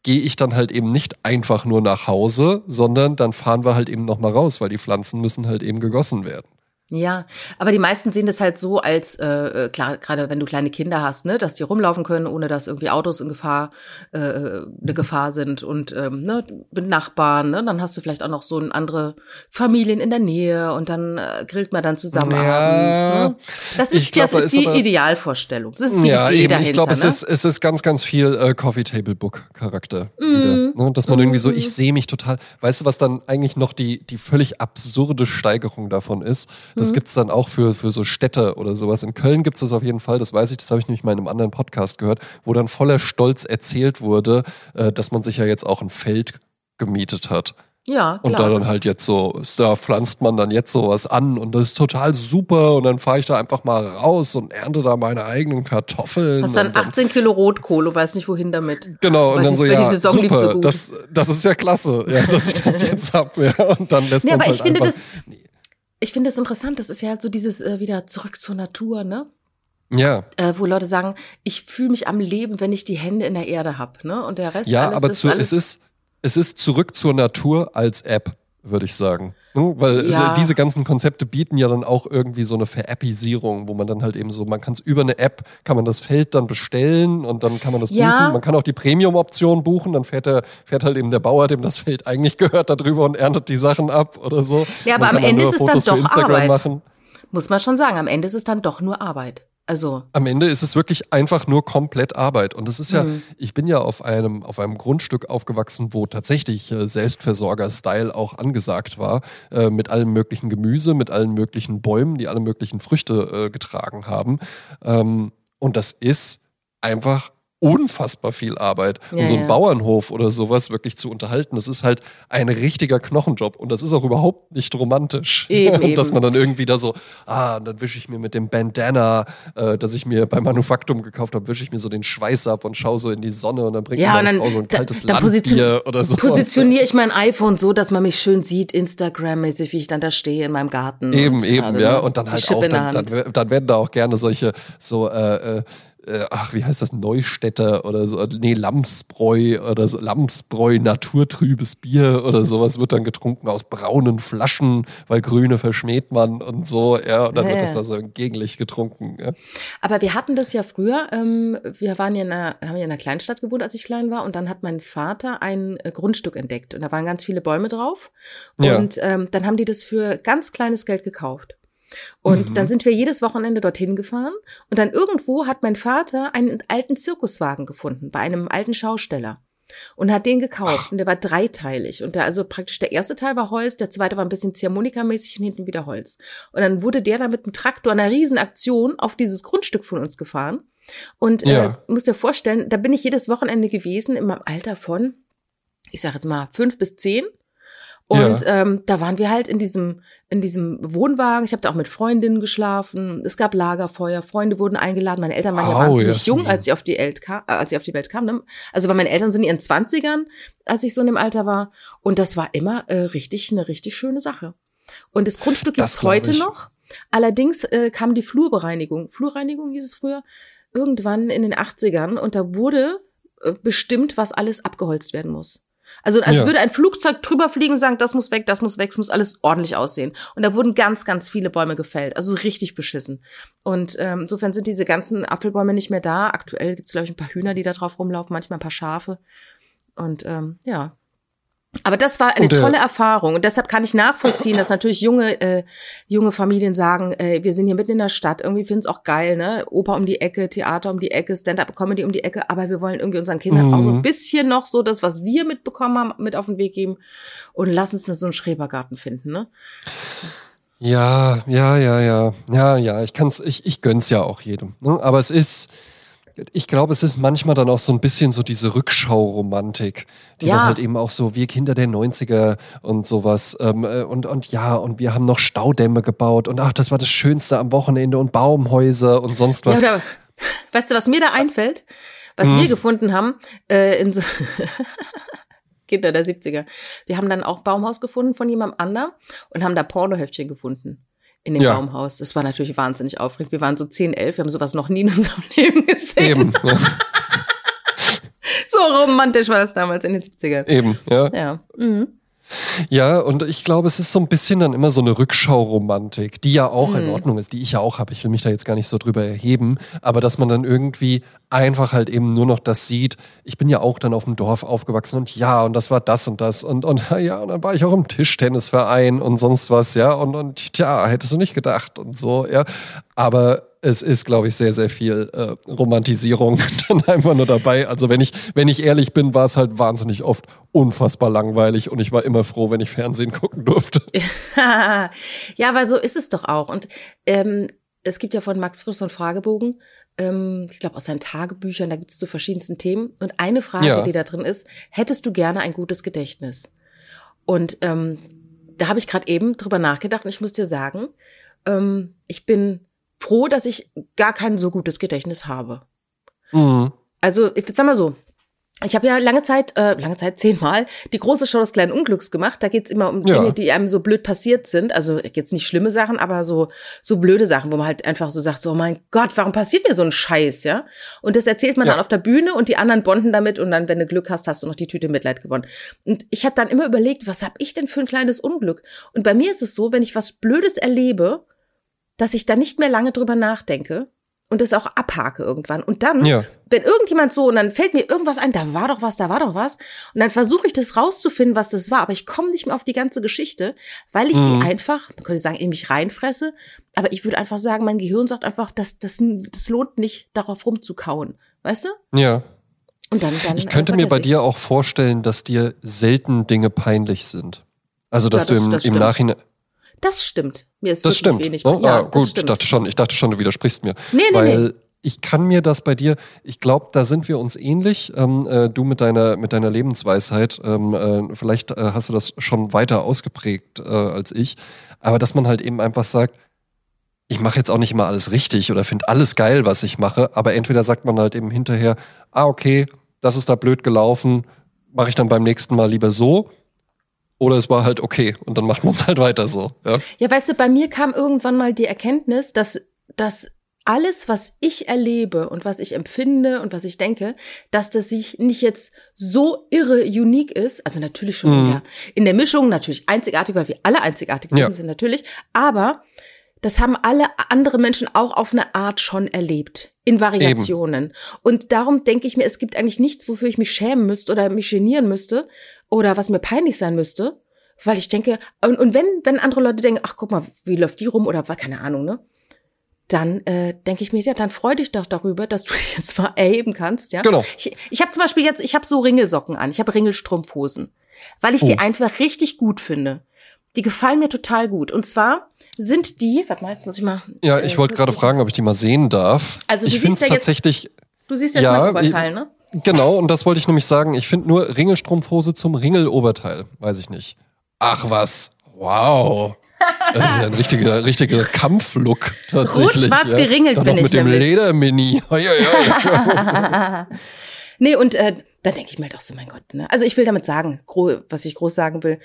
gehe ich dann halt eben nicht einfach nur nach Hause, sondern dann fahren wir halt eben nochmal raus, weil die Pflanzen müssen halt eben gegossen werden. Ja, aber die meisten sehen das halt so als, äh, äh, klar, gerade wenn du kleine Kinder hast, ne, dass die rumlaufen können, ohne dass irgendwie Autos in Gefahr, äh, eine Gefahr sind und ähm, ne, mit Nachbarn, ne, dann hast du vielleicht auch noch so ein andere Familien in der Nähe und dann äh, grillt man dann zusammen ja, abends. Ne? Das ist, glaub, das ist die aber, Idealvorstellung. Das ist die ja, Idee eben, dahinter. Ich glaube, es, ne? ist, es ist ganz, ganz viel äh, Coffee Table Book Charakter. Mm. Wieder, ne? Dass man mm. irgendwie so, ich sehe mich total, weißt du, was dann eigentlich noch die, die völlig absurde Steigerung davon ist? Das mhm. gibt es dann auch für, für so Städte oder sowas. In Köln gibt es das auf jeden Fall, das weiß ich, das habe ich nämlich mal in einem anderen Podcast gehört, wo dann voller Stolz erzählt wurde, äh, dass man sich ja jetzt auch ein Feld gemietet hat. Ja, klar. Und da dann halt jetzt so, da pflanzt man dann jetzt sowas an und das ist total super und dann fahre ich da einfach mal raus und ernte da meine eigenen Kartoffeln. Hast dann 18 Kilo Rotkohle, weiß nicht wohin damit. Genau, und dann die, so, ja, super, so das, das ist ja klasse, ja, dass ich das jetzt habe. Ja, und dann lässt nee, aber halt ich finde das, ich finde es interessant, das ist ja halt so dieses äh, wieder zurück zur Natur, ne? Ja. Äh, wo Leute sagen, ich fühle mich am Leben, wenn ich die Hände in der Erde habe, ne? Und der Rest Ja, alles, aber zu, es ist es ist zurück zur Natur als App würde ich sagen. Hm? Weil Ja. diese ganzen Konzepte bieten ja dann auch irgendwie so eine Verappisierung, wo man dann halt eben so, man kann es über eine App, kann man das Feld dann bestellen und dann kann man das Ja. buchen. Man kann auch die Premium-Option buchen, dann fährt, der, fährt halt eben der Bauer, dem das Feld eigentlich gehört, da drüber und erntet die Sachen ab oder so. Ja, aber am dann Ende ist es dann Fotos für doch Arbeit. machen. Muss man schon sagen, am Ende ist es dann doch nur Arbeit. Also, Am Ende ist es wirklich einfach nur komplett Arbeit. Und das ist ja, Mhm. ich bin ja auf einem, auf einem Grundstück aufgewachsen, wo tatsächlich äh, Selbstversorger-Style auch angesagt war, äh, mit allem möglichen Gemüse, mit allen möglichen Bäumen, die alle möglichen Früchte äh, getragen haben. Ähm, und das ist einfach unfassbar viel Arbeit. Ja, und so ein ja. Bauernhof oder sowas wirklich zu unterhalten, das ist halt ein richtiger Knochenjob. Und das ist auch überhaupt nicht romantisch. Eben, und dass man dann irgendwie da so, ah, dann wische ich mir mit dem Bandana, äh, das ich mir beim Manufaktum gekauft habe, wische ich mir so den Schweiß ab und schaue so in die Sonne und dann bringt Ja, mir meine dann- Frau so ein da- kaltes dann position- Landbier oder so. positioniere ich mein iPhone so, dass man mich schön sieht, Instagram-mäßig, wie ich dann da stehe in meinem Garten. Eben, eben, ja. Und dann halt auch, dann, dann, dann werden da auch gerne solche, so, äh, äh, ach, wie heißt das, Neustädter oder so, nee, Lamsbräu oder so, Lamsbräu, naturtrübes Bier oder sowas wird dann getrunken aus braunen Flaschen, weil grüne verschmäht man und so, ja, und dann Ja, wird ja. das da so im Gegenlicht getrunken, ja. Aber wir hatten das ja früher. Ähm, wir waren ja in einer, haben ja in einer Kleinstadt gewohnt, als ich klein war. Und dann hat mein Vater ein äh, Grundstück entdeckt. Und da waren ganz viele Bäume drauf. Ja. Und ähm, dann haben die das für ganz kleines Geld gekauft. Und Mhm. dann sind wir jedes Wochenende dorthin gefahren. Und dann irgendwo hat mein Vater einen alten Zirkuswagen gefunden bei einem alten Schausteller. Und hat den gekauft. Und der war dreiteilig. Und der, also praktisch der erste Teil war Holz, der zweite war ein bisschen Ziehharmonika-mäßig und hinten wieder Holz. Und dann wurde der da mit einem Traktor einer Riesenaktion auf dieses Grundstück von uns gefahren. Und äh, Ja. musst dir vorstellen, da bin ich jedes Wochenende gewesen, in meinem Alter von, ich sag jetzt mal, fünf bis zehn. Und ähm, da waren wir halt in diesem, in diesem Wohnwagen. Ich habe da auch mit Freundinnen geschlafen. Es gab Lagerfeuer, Freunde wurden eingeladen. Meine Eltern waren ja Au, wahnsinnig Jasmin. jung, als ich auf die Welt kam, äh, als ich auf die Welt kam. Ne? Also waren meine Eltern so in ihren Zwanzigern, als ich so in dem Alter war. Und das war immer äh, richtig, eine richtig schöne Sache. Und das Grundstück gibt's heute ich. noch. Allerdings äh, kam die Flurbereinigung. Flurreinigung hieß es früher, irgendwann in den 80ern. Und da wurde äh, bestimmt, was alles abgeholzt werden muss. Also als Ja. würde ein Flugzeug drüber fliegen und sagen, das muss weg, das muss weg, es muss alles ordentlich aussehen. Und da wurden ganz, ganz viele Bäume gefällt. Also richtig beschissen. Und ähm, insofern sind diese ganzen Apfelbäume nicht mehr da. Aktuell gibt's glaube ich, ein paar Hühner, die da drauf rumlaufen, manchmal ein paar Schafe. Und ähm, ja. Aber das war eine Und, tolle Erfahrung. Und deshalb kann ich nachvollziehen, dass natürlich junge, äh, junge Familien sagen, äh, wir sind hier mitten in der Stadt, irgendwie finden es auch geil, ne? Oper um die Ecke, Theater um die Ecke, Stand-up-Comedy um die Ecke, aber wir wollen irgendwie unseren Kindern Mhm. auch so ein bisschen noch so das, was wir mitbekommen haben, mit auf den Weg geben und lass uns so einen Schrebergarten finden, ne? Ja, ja, ja, ja. Ja, ja, ich kann's, ich, ich gönn's ja auch jedem. Ne? Aber es ist, ich glaube, es ist manchmal dann auch so ein bisschen so diese Rückschauromantik, die Ja. dann halt eben auch so, wir Kinder der 90er und sowas. Ähm, äh, und, und ja, und wir haben noch Staudämme gebaut und ach, das war das Schönste am Wochenende und Baumhäuser und sonst was. Ja, weißt du, was mir da einfällt? Was Mhm. wir gefunden haben, äh, in so Kinder der 70er. Wir haben dann auch Baumhaus gefunden von jemandem anderem und haben da Pornoheftchen gefunden in dem Ja. Baumhaus. Das war natürlich wahnsinnig aufregend. Wir waren so 10, 11, wir haben sowas noch nie in unserem Leben gesehen. Eben, ja, So romantisch war das damals in den 70ern. eben, ja. Ja. Mhm. Ja, und ich glaube, es ist so ein bisschen dann immer so eine Rückschauromantik, die ja auch in Mhm. Ordnung ist, die ich ja auch habe. Ich will mich da jetzt gar nicht so drüber erheben, aber dass man dann irgendwie einfach halt eben nur noch das sieht. Ich bin ja auch dann auf dem Dorf aufgewachsen und ja, und das war das und das und, und ja, und dann war ich auch im Tischtennisverein und sonst was, ja, und, und tja, hättest du nicht gedacht und so, ja. Aber es ist, glaube ich, sehr, sehr viel äh, Romantisierung dann einfach nur dabei. Also wenn ich, wenn ich ehrlich bin, war es halt wahnsinnig oft unfassbar langweilig und ich war immer froh, wenn ich Fernsehen gucken durfte. ja, aber so ist es doch auch. Und ähm, es gibt ja von Max Frisch so einen Fragebogen, ähm, ich glaube aus seinen Tagebüchern, da gibt es zu verschiedensten Themen. Und eine Frage, Ja. die da drin ist, hättest du gerne ein gutes Gedächtnis? Und ähm, da habe ich gerade eben drüber nachgedacht und ich muss dir sagen, ähm, ich bin froh, dass ich gar kein so gutes Gedächtnis habe. Mhm. Also, ich sag mal so, ich habe ja lange Zeit, äh, lange Zeit zehnmal, die große Show des kleinen Unglücks gemacht. Da geht's immer um Ja. Dinge, die einem so blöd passiert sind. Also jetzt nicht schlimme Sachen, aber so, so blöde Sachen, wo man halt einfach so sagt, so, oh mein Gott, warum passiert mir so ein Scheiß, ja? Und das erzählt man Ja. dann auf der Bühne und die anderen bonden damit und dann, wenn du Glück hast, hast du noch die Tüte Mitleid gewonnen. Und ich habe dann immer überlegt, was habe ich denn für ein kleines Unglück? Und bei mir ist es so, wenn ich was Blödes erlebe, dass ich da nicht mehr lange drüber nachdenke und das auch abhake irgendwann. Und dann Ja. wenn irgendjemand so, und dann fällt mir irgendwas ein, da war doch was, da war doch was. Und dann versuche ich das rauszufinden, was das war. Aber ich komme nicht mehr auf die ganze Geschichte, weil ich Mhm. die einfach, man könnte sagen, in mich reinfresse. Aber ich würde einfach sagen, mein Gehirn sagt einfach, das, das, das lohnt nicht, darauf rumzukauen. Weißt du? Ja. Und dann, dann Ich könnte mir bei dir auch vorstellen, dass dir selten Dinge peinlich sind. Also, dass Ja, das- du im, das im. Nachhinein. Das stimmt. Mir ist Das wirklich stimmt. wenig. ne? Ja, ah, das gut, ich stimmt. dachte schon, ich dachte schon, du widersprichst mir. Nee, nee, weil nee. ich kann mir das bei dir, ich glaube, da sind wir uns ähnlich. Ähm, äh, du mit deiner, mit deiner Lebensweisheit. Ähm, äh, vielleicht äh, hast du das schon weiter ausgeprägt äh, als ich. Aber dass man halt eben einfach sagt, ich mache jetzt auch nicht immer alles richtig oder finde alles geil, was ich mache, aber entweder sagt man halt eben hinterher, ah, okay, das ist da blöd gelaufen, mache ich dann beim nächsten Mal lieber so. Oder es war halt okay und dann macht man es halt weiter so. Ja? Ja, weißt du, bei mir kam irgendwann mal die Erkenntnis, dass, dass alles, was ich erlebe und was ich empfinde und was ich denke, dass das sich nicht jetzt so irre unique ist. Also natürlich schon in, Mhm. der, in der Mischung, natürlich einzigartig, weil wir alle einzigartig Ja. Sind, natürlich. Aber das haben alle andere Menschen auch auf eine Art schon erlebt. In Variationen. Und darum denke ich mir, es gibt eigentlich nichts, wofür ich mich schämen müsste oder mich genieren müsste oder was mir peinlich sein müsste. Weil ich denke, und, und wenn, wenn andere Leute denken, ach guck mal, wie läuft die rum oder keine Ahnung, ne? Dann äh, denke ich mir, ja, dann freu dich doch darüber, dass du dich jetzt mal erheben kannst, ja. Genau. Ich, ich habe zum Beispiel jetzt, ich habe so Ringelsocken an, ich habe Ringelstrumpfhosen, weil ich die Oh. einfach richtig gut finde. Die gefallen mir total gut. Und zwar sind die, warte mal, jetzt muss ich mal. Ja, äh, ich wollte gerade fragen, ob ich die mal sehen darf. Also ich finde es ja jetzt- tatsächlich, Du siehst jetzt Ja, mein Oberteil, ne? genau, und das wollte ich nämlich sagen. Ich finde nur Ringelstrumpfhose zum Ringeloberteil. Weiß ich nicht. Ach was. Wow. Das ist ja ein richtiger, richtiger Kampflook tatsächlich. Rot-schwarz ja. geringelt Dann bin noch ich mit dem. Ledermini. Nee, und äh, da denke ich mir halt auch so, mein Gott, ne? Also ich will damit sagen, was ich groß sagen will,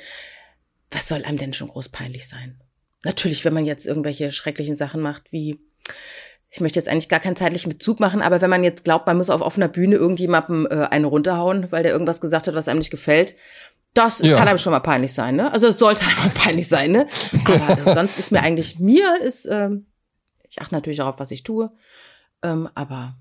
was soll einem denn schon groß peinlich sein? Natürlich, wenn man jetzt irgendwelche schrecklichen Sachen macht, wie ich möchte jetzt eigentlich gar keinen zeitlichen Bezug machen, aber wenn man jetzt glaubt, man muss auf offener Bühne irgendjemandem äh, eine runterhauen, weil der irgendwas gesagt hat, was einem nicht gefällt, das Ja. kann einem schon mal peinlich sein, ne? Also es sollte einem peinlich sein, ne? Aber sonst ist mir eigentlich, mir ist, ähm, ich achte natürlich darauf, was ich tue, ähm, aber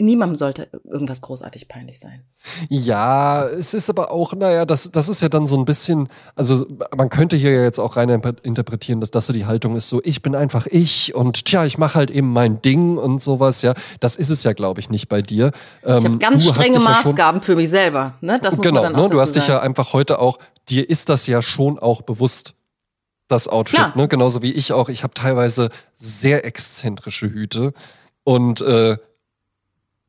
niemandem sollte irgendwas großartig peinlich sein. Ja, es ist aber auch, naja, das, das ist ja dann so ein bisschen, also man könnte hier ja jetzt auch rein interpretieren, dass das so die Haltung ist, so ich bin einfach ich und tja, ich mache halt eben mein Ding und sowas, ja. Das ist es ja, glaube ich, nicht bei dir. Ich habe Ähm, ganz strenge dich ja schon- Maßgaben für mich selber, ne? Das muss genau, man dann auch ne, du hast dich ja sagen. einfach heute auch, dir ist das ja schon auch bewusst, das Outfit, ne? Genauso wie ich auch. Ich habe teilweise sehr exzentrische Hüte und äh,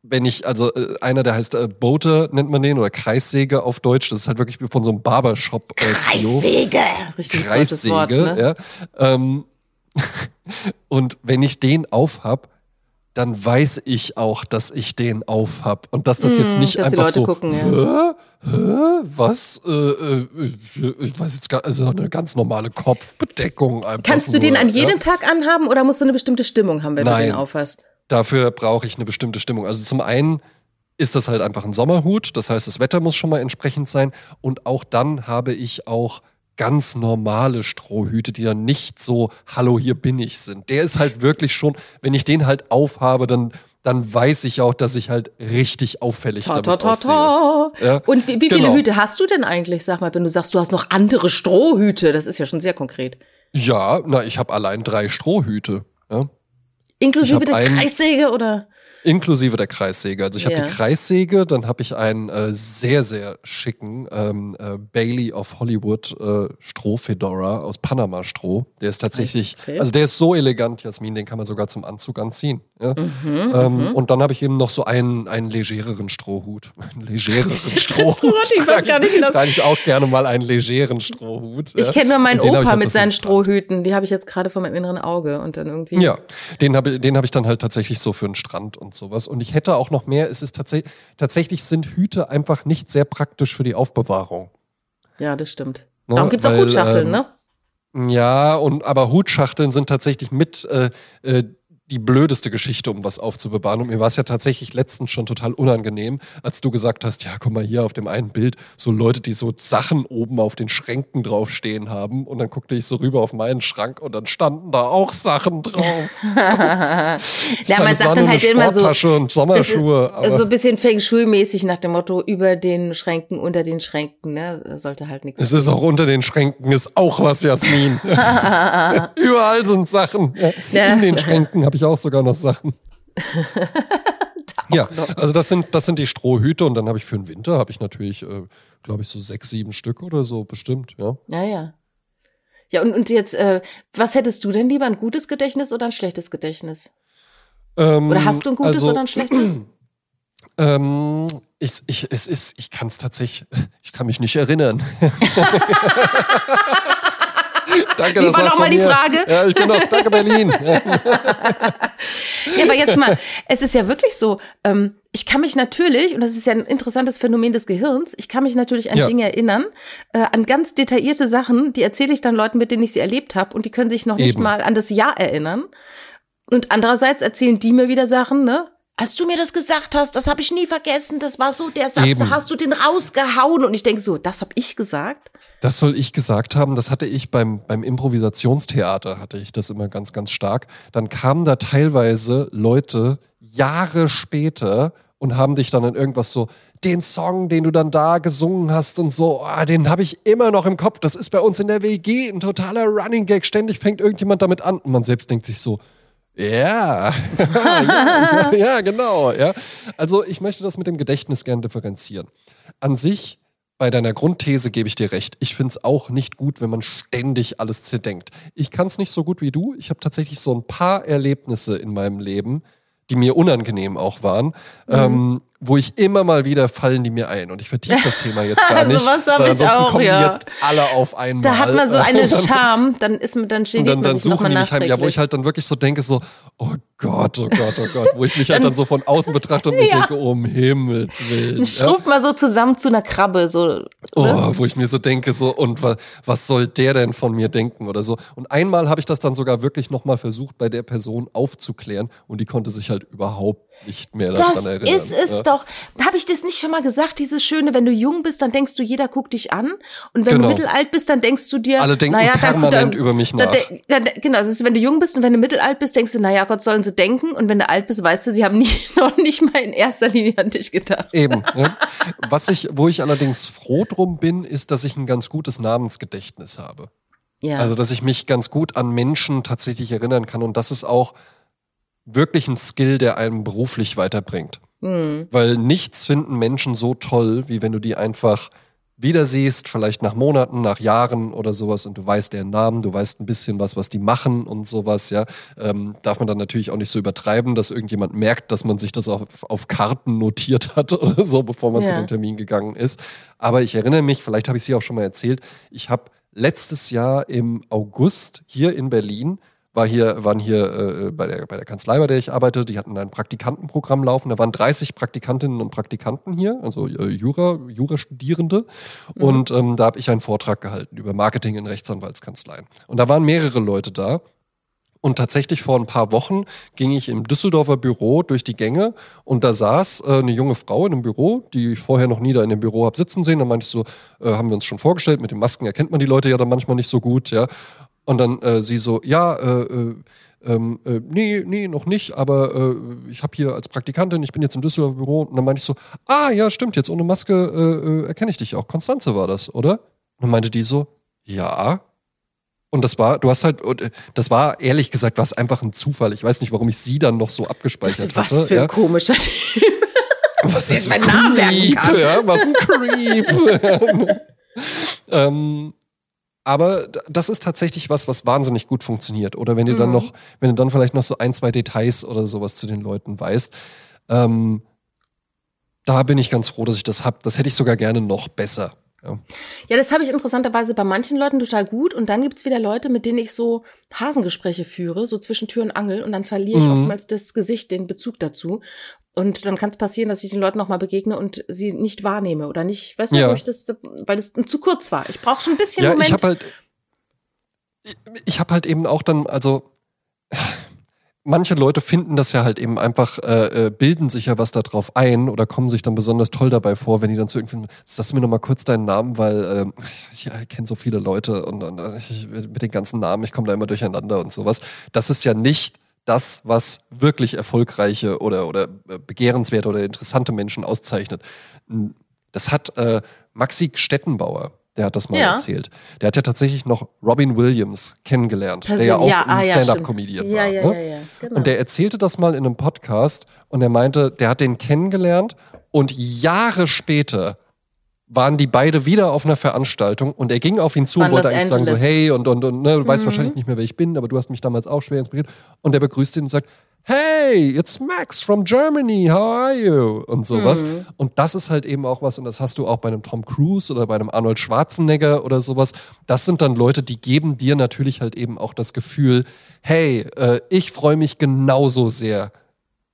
wenn ich, also äh, einer, der heißt äh, Bote, nennt man den, oder Kreissäge auf Deutsch, das ist halt wirklich wie von so einem Barbershop. Äh. Kreissäge. Richtig Kreissäge, Wort, ne? ja. Ähm, und wenn ich den aufhab, dann weiß ich auch, dass ich den aufhab und dass das jetzt Mm, nicht die einfach so. gucken, ja. Hä? Hä? Was? Äh, äh, ich weiß jetzt gar, also eine ganz normale Kopfbedeckung. Einfach Kannst du den nur, an ja. jedem Tag anhaben oder musst du eine bestimmte Stimmung haben, wenn du Nein. den aufhast? Dafür brauche ich eine bestimmte Stimmung. Also zum einen ist das halt einfach ein Sommerhut, das heißt, das Wetter muss schon mal entsprechend sein. Und auch dann habe ich auch ganz normale Strohhüte, die dann nicht so, hallo, hier bin ich sind. Der ist halt wirklich schon, wenn ich den halt aufhabe, dann, dann weiß ich auch, dass ich halt richtig auffällig Ta, damit ta, ta, ta. Ja, Und wie, wie viele genau. Hüte hast du denn eigentlich, sag mal, wenn du sagst, du hast noch andere Strohhüte? Das ist ja schon sehr konkret. Ja, na, ich habe allein drei Strohhüte. Ja? Inklusive der einen- Kreissäge oder? Inklusive der Kreissäge. Also ich habe Ja. die Kreissäge, dann habe ich einen äh, sehr, sehr schicken ähm, äh, Bailey of Hollywood äh, Strohfedora aus Panama-Stroh. Der ist tatsächlich, Okay. also der ist so elegant, Jasmin, den kann man sogar zum Anzug anziehen. Ja? Mhm, ähm, mhm. und dann habe ich eben noch so einen, einen legereren Strohhut. Einen legereren Strohhut. ich weiß gar nicht, das Trage ich auch gerne mal einen legeren Strohhut. Ich kenne nur meinen Opa halt mit seinen Strohhüten. Die habe ich jetzt gerade vor meinem inneren Auge und dann irgendwie. Ja, den habe den hab ich dann halt tatsächlich so für den Strand und sowas. Und ich hätte auch noch mehr. Es ist tatsächlich, tatsächlich sind Hüte einfach nicht sehr praktisch für die Aufbewahrung. Ja, das stimmt. Ne? Darum gibt es auch Hutschachteln, ähm, ne? Ja, und aber Hutschachteln sind tatsächlich mit äh, äh, die blödeste Geschichte, um was aufzubewahren. Und mir war es ja tatsächlich letztens schon total unangenehm, als du gesagt hast, ja, guck mal hier auf dem einen Bild, so Leute, die so Sachen oben auf den Schränken draufstehen haben. Und dann guckte ich so rüber auf meinen Schrank und dann standen da auch Sachen drauf. ja, meine, man sagt dann halt immer so. und Sommerschuhe. so ein bisschen Feng Shui-mäßig nach dem Motto, über den Schränken, unter den Schränken, ne? Sollte halt nichts. Es ist auch unter den Schränken, ist auch was, Jasmin. Überall sind Sachen. Ja. In den Schränken habe ich ich auch sogar noch Sachen. ja, also das sind, das sind die Strohhüte und dann habe ich für den Winter, habe ich natürlich, äh, glaube ich, so sechs, sieben Stück oder so bestimmt, ja. Ja, ja. Ja, und, und jetzt, äh, was hättest du denn lieber, ein gutes Gedächtnis oder ein schlechtes Gedächtnis? Ähm, oder hast du ein gutes also, oder ein schlechtes? Ähm, ich, ich, es ist, ich kann es tatsächlich, ich kann mich nicht erinnern. danke, das war nochmal die Frage. Ja, ich bin noch, danke Berlin. ja, aber jetzt mal, es ist ja wirklich so, ähm, ich kann mich natürlich, und das ist ja ein interessantes Phänomen des Gehirns, ich kann mich natürlich an ja. Dinge erinnern, äh, an ganz detaillierte Sachen, die erzähle ich dann Leuten, mit denen ich sie erlebt habe, und die können sich noch Eben. nicht mal an das Jahr erinnern. Und andererseits erzählen die mir wieder Sachen, ne? Als du mir das gesagt hast, das habe ich nie vergessen, das war so der Satz, Eben. da hast du den rausgehauen und ich denke so, das habe ich gesagt. Das soll ich gesagt haben, das hatte ich beim, beim Improvisationstheater, hatte ich das immer ganz, ganz stark. Dann kamen da teilweise Leute Jahre später und haben dich dann an irgendwas so, den Song, den du dann da gesungen hast und so, oh, den habe ich immer noch im Kopf. Das ist bei uns in der WG ein totaler Running Gag. Ständig fängt irgendjemand damit an und man selbst denkt sich so, ja. ja, ja, genau. Ja. Also ich möchte das mit dem Gedächtnis gern differenzieren. An sich, bei deiner Grundthese gebe ich dir recht. Ich finde es auch nicht gut, wenn man ständig alles zerdenkt. Ich kann es nicht so gut wie du. Ich habe tatsächlich so ein paar Erlebnisse in meinem Leben, die mir unangenehm auch waren. Mhm. Ähm, wo ich immer mal wieder fallen die mir ein. Und ich vertiefe das Thema jetzt gar nicht. so was habe ich auch, kommen ja. die jetzt alle auf einmal. Da hat man so eine Scham, dann ist man dann steht dann, dann suchen die mich heim. Ja, wo ich halt dann wirklich so denke, so, oh Gott, oh Gott, oh Gott, wo ich mich halt dann so von außen betrachte und ja. denke, oh, um Himmels Willen. Schrumpft ja? mal so zusammen zu einer Krabbe, so. Oh, wo ich mir so denke, so, und was, was soll der denn von mir denken oder so. Und einmal habe ich das dann sogar wirklich nochmal versucht, bei der Person aufzuklären und die konnte sich halt überhaupt nicht mehr daran das erinnern. Das ist es ja. Doch. Habe ich das nicht schon mal gesagt? Dieses Schöne, wenn du jung bist, dann denkst du, jeder guckt dich an. Und wenn genau. du mittelalt bist, dann denkst du dir, alle denken naja, permanent dann, über mich nach. Dann, dann, genau, das ist, wenn du jung bist und wenn du mittelalt bist, denkst du, naja, Gott sollen sie denken. Und wenn du alt bist, weißt du, sie haben nie, noch nicht mal in erster Linie an dich gedacht. Eben. Ja. Was ich, wo ich allerdings froh drum bin, ist, dass ich ein ganz gutes Namensgedächtnis habe. Ja. Also, dass ich mich ganz gut an Menschen tatsächlich erinnern kann. Und das ist auch wirklich ein Skill, der einem beruflich weiterbringt. Mhm. Weil nichts finden Menschen so toll, wie wenn du die einfach wieder siehst, vielleicht nach Monaten, nach Jahren oder sowas und du weißt deren Namen, du weißt ein bisschen was, was die machen und sowas, ja. Ähm, darf man dann natürlich auch nicht so übertreiben, dass irgendjemand merkt, dass man sich das auf, auf Karten notiert hat oder so, bevor man ja. zu dem Termin gegangen ist. Aber ich erinnere mich, vielleicht habe ich sie auch schon mal erzählt, ich habe letztes Jahr im August hier in Berlin war hier, waren hier äh, bei, der, bei der Kanzlei, bei der ich arbeite, die hatten ein Praktikantenprogramm laufen. Da waren 30 Praktikantinnen und Praktikanten hier, also äh, Jura, Jurastudierende. Mhm. Und ähm, da habe ich einen Vortrag gehalten über Marketing in Rechtsanwaltskanzleien. Und da waren mehrere Leute da. Und tatsächlich vor ein paar Wochen ging ich im Düsseldorfer Büro durch die Gänge und da saß äh, eine junge Frau in einem Büro, die ich vorher noch nie da in dem Büro habe sitzen sehen. Da meinte ich so, äh, haben wir uns schon vorgestellt, mit den Masken erkennt man die Leute ja dann manchmal nicht so gut, ja. Und dann äh, sie so, ja, äh, äh, ähm, äh, nee, nee, noch nicht, aber äh, ich habe hier als Praktikantin, ich bin jetzt im Düsseldorfer Büro und dann meinte ich so, ah ja, stimmt, jetzt ohne Maske äh, äh, erkenne ich dich auch. Konstanze war das, oder? Und dann meinte die so, ja. Und das war, du hast halt, äh, das war ehrlich gesagt, was einfach ein Zufall. Ich weiß nicht, warum ich sie dann noch so abgespeichert habe. Was für ein ja. komischer Typ. Was ist mein Name Ja, was ein Creep. ähm, aber das ist tatsächlich was, was wahnsinnig gut funktioniert. Oder wenn du dann mhm. noch, wenn du dann vielleicht noch so ein, zwei Details oder sowas zu den Leuten weißt. Ähm, da bin ich ganz froh, dass ich das habe. Das hätte ich sogar gerne noch besser. Ja, ja das habe ich interessanterweise bei manchen Leuten total gut. Und dann gibt es wieder Leute, mit denen ich so Hasengespräche führe, so zwischen Tür und Angel. Und dann verliere ich mhm. oftmals das Gesicht, den Bezug dazu. Und dann kann es passieren, dass ich den Leuten nochmal begegne und sie nicht wahrnehme oder nicht, weißt du, ja. ich das, weil das zu kurz war. Ich brauche schon ein bisschen ja, Moment. Ich habe halt, ich, ich habe halt eben auch dann, also manche Leute finden das ja halt eben einfach, äh, äh, bilden sich ja was darauf ein oder kommen sich dann besonders toll dabei vor, wenn die dann zu irgendwie, sagst du mir nochmal kurz deinen Namen, weil äh, ich ja, kenne so viele Leute und, und ich, mit den ganzen Namen, ich komme da immer durcheinander und sowas. Das ist ja nicht das, was wirklich erfolgreiche oder, oder äh, begehrenswerte oder interessante Menschen auszeichnet. Das hat äh, Maxi Stettenbauer, der hat das mal ja. erzählt. Der hat ja tatsächlich noch Robin Williams kennengelernt, Person, der ja auch ja, ein ah, Stand-up-Comedian ja, war. Ne? Genau. Und der erzählte das mal in einem Podcast und er meinte, der hat den kennengelernt und Jahre später waren die beide wieder auf einer Veranstaltung und er ging auf ihn zu und wollte eigentlich sagen so, hey, und, und, und ne, du mhm. weißt wahrscheinlich nicht mehr, wer ich bin, aber du hast mich damals auch schwer inspiriert. Und er begrüßt ihn und sagt, hey, it's Max from Germany, how are you? Und sowas. Mhm. Und das ist halt eben auch was, und das hast du auch bei einem Tom Cruise oder bei einem Arnold Schwarzenegger oder sowas. Das sind dann Leute, die geben dir natürlich halt eben auch das Gefühl, hey, äh, ich freue mich genauso sehr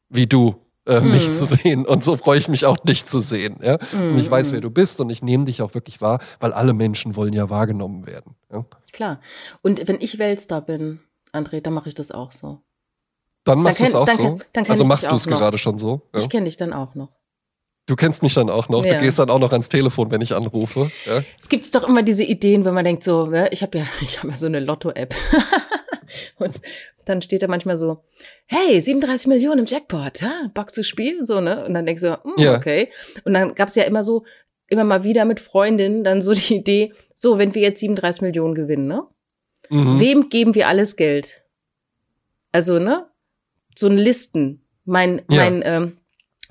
wie du äh, mhm. mich zu sehen. Und so freue ich mich auch, dich zu sehen. Ja? Mhm. Und ich weiß, wer du bist und ich nehme dich auch wirklich wahr, weil alle Menschen wollen ja wahrgenommen werden. Ja? Klar. Und wenn ich Weltstar bin, André, dann mache ich das auch so. Dann machst du es auch dann so? Dann also machst du es gerade schon so? Ja? Ich kenne dich dann auch noch. Du kennst mich dann auch noch. Ja. Du gehst dann auch noch ans Telefon, wenn ich anrufe. Ja? Es gibt doch immer diese Ideen, wenn man denkt so, ne, ich habe ja, ich habe ja so eine Lotto-App. und dann steht da manchmal so, hey, 37 Millionen im Jackpot, ha? Bock zu spielen, so, ne? Und dann denkst du, mm, ja. okay. Und dann gab's ja immer so, immer mal wieder mit Freundinnen dann so die Idee, so, wenn wir jetzt 37 Millionen gewinnen, ne? Mhm. Wem geben wir alles Geld? Also, ne? So ein Listen. Mein, ja. mein, ähm,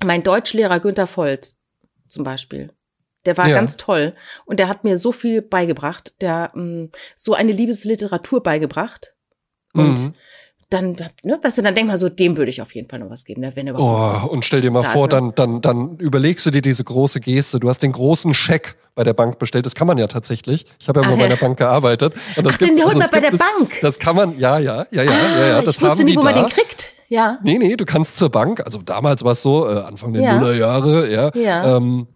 mein Deutschlehrer Günther Volz zum Beispiel. Der war ja. ganz toll und der hat mir so viel beigebracht, der mh, mm, so eine Liebesliteratur beigebracht. Und mhm dann, ne, weißt du, dann denk mal so, dem würde ich auf jeden Fall noch was geben, ne, wenn überhaupt. Oh, und stell dir mal vor, ist, ne? dann, dann, dann überlegst du dir diese große Geste. Du hast den großen Scheck bei der Bank bestellt. Das kann man ja tatsächlich. Ich habe ja mal bei der Bank gearbeitet. Und das Ach, gibt, den holt also man bei der Bank. Das kann man, ja, ja, ja, ja, ah, ja, ja. Das ich wusste haben nie, wo man den kriegt. Ja. Nee, nee, du kannst zur Bank, also damals war es so, äh, Anfang der ja. Nullerjahre, ja. ja. Ähm,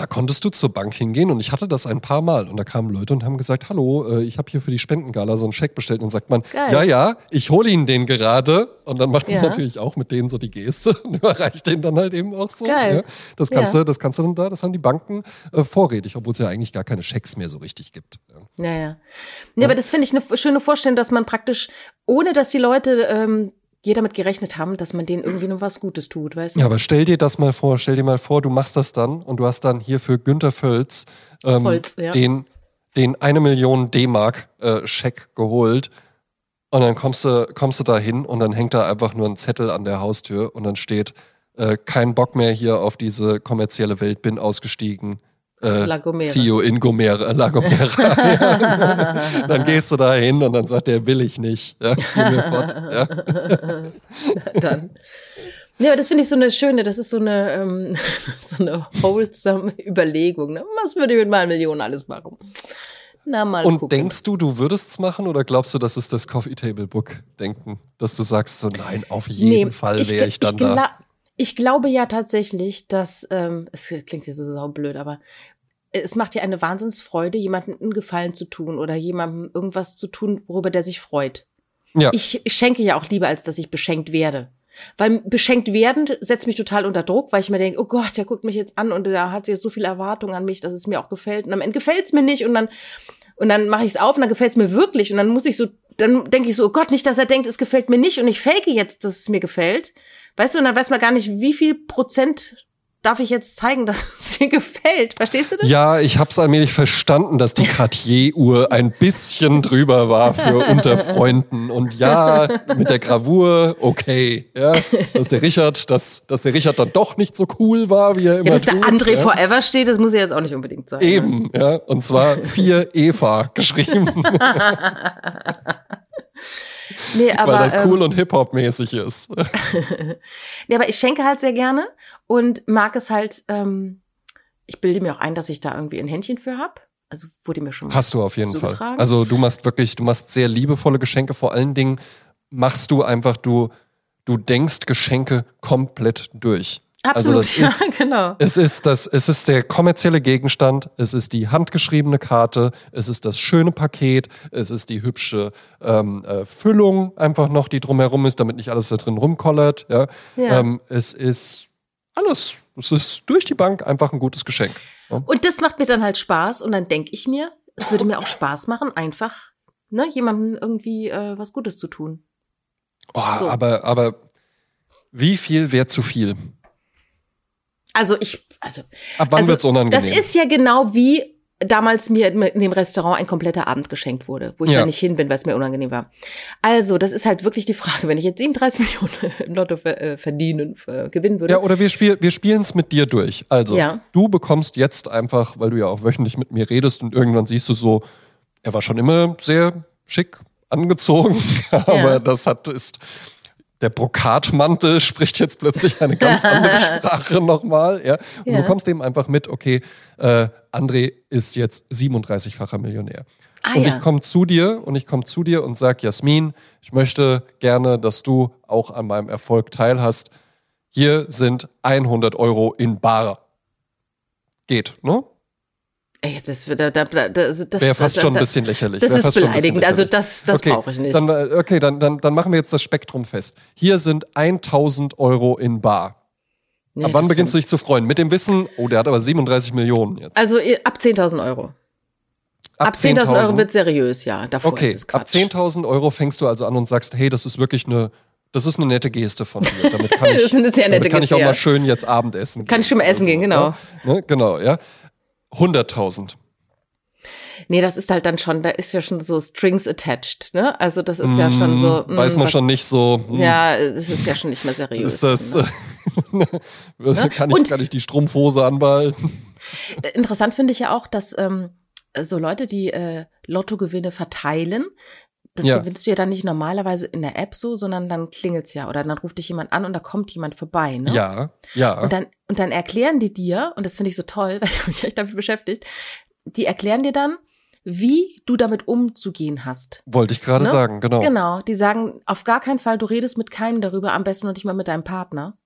da konntest du zur Bank hingehen und ich hatte das ein paar Mal und da kamen Leute und haben gesagt, hallo, äh, ich habe hier für die Spendengala so einen Scheck bestellt und dann sagt man, Geil. ja, ja, ich hole Ihnen den gerade und dann macht man ja. natürlich auch mit denen so die Geste und überreicht den dann halt eben auch so. Geil. Ja. Das kannst ja. du, das kannst du dann da, das haben die Banken äh, vorrätig, obwohl es ja eigentlich gar keine Schecks mehr so richtig gibt. Ja, ja. ja. ja aber das finde ich eine schöne Vorstellung, dass man praktisch, ohne dass die Leute ähm, je damit gerechnet haben, dass man denen irgendwie noch was Gutes tut, weißt du? Ja, aber stell dir das mal vor, stell dir mal vor, du machst das dann und du hast dann hier für Günter Völz ähm, Holz, ja. den, den eine Million D-Mark äh, geholt und dann kommst du, kommst du da hin und dann hängt da einfach nur ein Zettel an der Haustür und dann steht, äh, kein Bock mehr hier auf diese kommerzielle Welt, bin ausgestiegen, äh, you in Gomera, La Gomera. dann gehst du da hin und dann sagt der, will ich nicht. Ja, geh mir fort. Ja. dann. Ja, aber das finde ich so eine schöne, das ist so eine, ähm, so eine wholesome Überlegung. Ne? Was würde ich mit meinen Millionen alles machen? Na, mal Und gucken. denkst du, du würdest es machen oder glaubst du, das ist das Coffee Table Book Denken? Dass du sagst so, nein, auf jeden nee, Fall wäre ich, ich, dann ich da. Ich glaube ja tatsächlich, dass, ähm, es klingt jetzt so blöd, aber es macht ja eine Wahnsinnsfreude, jemandem einen Gefallen zu tun oder jemandem irgendwas zu tun, worüber der sich freut. Ja. Ich schenke ja auch lieber, als dass ich beschenkt werde. Weil beschenkt werden setzt mich total unter Druck, weil ich mir denke, oh Gott, der guckt mich jetzt an und der hat jetzt so viel Erwartung an mich, dass es mir auch gefällt. Und am Ende gefällt es mir nicht und dann, und dann mache ich es auf und dann gefällt es mir wirklich. Und dann muss ich so, dann denke ich so, oh Gott, nicht, dass er denkt, es gefällt mir nicht und ich fake jetzt, dass es mir gefällt. Weißt du, und dann weiß man gar nicht, wie viel Prozent darf ich jetzt zeigen, dass es dir gefällt. Verstehst du das? Ja, ich habe es allmählich verstanden, dass die Cartier-Uhr ein bisschen drüber war für unter Freunden. Und ja, mit der Gravur, okay. Ja, dass der Richard, dass, dass der Richard dann doch nicht so cool war, wie er immer Ja, dass der tut, André ja. Forever steht, das muss ja jetzt auch nicht unbedingt sein. Ne? Eben, ja. Und zwar vier Eva geschrieben, Nee, aber, weil das cool ähm, und Hip-Hop-mäßig ist. nee, aber ich schenke halt sehr gerne und mag es halt, ähm, ich bilde mir auch ein, dass ich da irgendwie ein Händchen für hab. Also wurde mir schon Hast du auf jeden Fall. Also du machst wirklich, du machst sehr liebevolle Geschenke. Vor allen Dingen machst du einfach, du, du denkst Geschenke komplett durch. Absolut, Also das ja, ist, genau. es ist das, es ist der kommerzielle Gegenstand, es ist die handgeschriebene Karte, es ist das schöne Paket, es ist die hübsche ähm, äh, Füllung einfach noch, die drumherum ist, damit nicht alles da drin rumkollert. Ja. Ja. Ähm, es ist alles, es ist durch die Bank einfach ein gutes Geschenk. Ja. Und das macht mir dann halt Spaß und dann denke ich mir, es würde mir auch Spaß machen, einfach ne, jemandem irgendwie äh, was Gutes zu tun. Oh, So. aber, aber wie viel wäre zu viel? Also ich, also, Ab wann also wird's unangenehm? das ist ja genau wie damals mir in dem Restaurant ein kompletter Abend geschenkt wurde, wo ich Ja. da nicht hin bin, weil es mir unangenehm war. Also, das ist halt wirklich die Frage, wenn ich jetzt 37 Millionen im Lotto äh, verdienen, gewinnen würde. Ja, oder wir, spiel, wir spielen es mit dir durch. Also, Ja. du bekommst jetzt einfach, weil du ja auch wöchentlich mit mir redest und irgendwann siehst du so, er war schon immer sehr schick angezogen, aber Ja. das hat ist. Der Brokatmantel spricht jetzt plötzlich eine ganz andere Sprache nochmal. Ja? Und Ja. du bekommst eben einfach mit, okay, äh, André ist jetzt 37-facher Millionär. Ah, und ja. ich komme zu dir und ich komme zu dir und sag, Jasmin, ich möchte gerne, dass du auch an meinem Erfolg teilhast. Hier sind 100 Euro in Bar. Geht, ne? Ey, das da, da, da, also das Wäre fast da, schon ein bisschen lächerlich. Das Wär ist beleidigend. Also das, das okay, brauche ich nicht. Dann, äh, okay, dann, dann, dann machen wir jetzt das Spektrum fest. Hier sind 1000 Euro in Bar. Nee, ab wann beginnst du dich zu freuen? Mit dem Wissen, oh, der hat aber 37 Millionen jetzt. Also ab 10.000 Euro. Ab 10.000 Euro wird seriös, ja. Davor Okay, ab Quatsch. 10.000 Euro fängst du also an und sagst, hey, das ist wirklich eine, das ist eine nette Geste von dir. Damit kann ich, Das ist eine sehr nette damit kann ich Geste, auch ja. mal schön jetzt Abendessen Kann ich schon mal essen gehen, Ja? Ne? Genau, ja. 100.000. Nee, das ist halt dann schon, da ist ja schon so Strings attached, ne? Also das ist ja schon so. Mm, Weiß mm, man was- schon nicht so. mm, Ja, es ist ja schon nicht mehr seriös. Ist das, Ne? äh, kann, ich, Und- kann ich die Strumpfhose anbehalten? Interessant finde ich ja auch, dass ähm, so Leute, die äh, Lottogewinne verteilen, das Ja. gewinnst du ja dann nicht normalerweise in der App so, sondern dann klingelt's ja oder dann ruft dich jemand an und da kommt jemand vorbei, ne? Ja, ja. Und dann, und dann erklären die dir, und das finde ich so toll, weil ich mich echt damit beschäftigt, die erklären dir dann, wie du damit umzugehen hast. Wollte ich gerade Ne? sagen, genau. Genau, die sagen, auf gar keinen Fall, du redest mit keinem darüber, am besten noch nicht mal mit deinem Partner.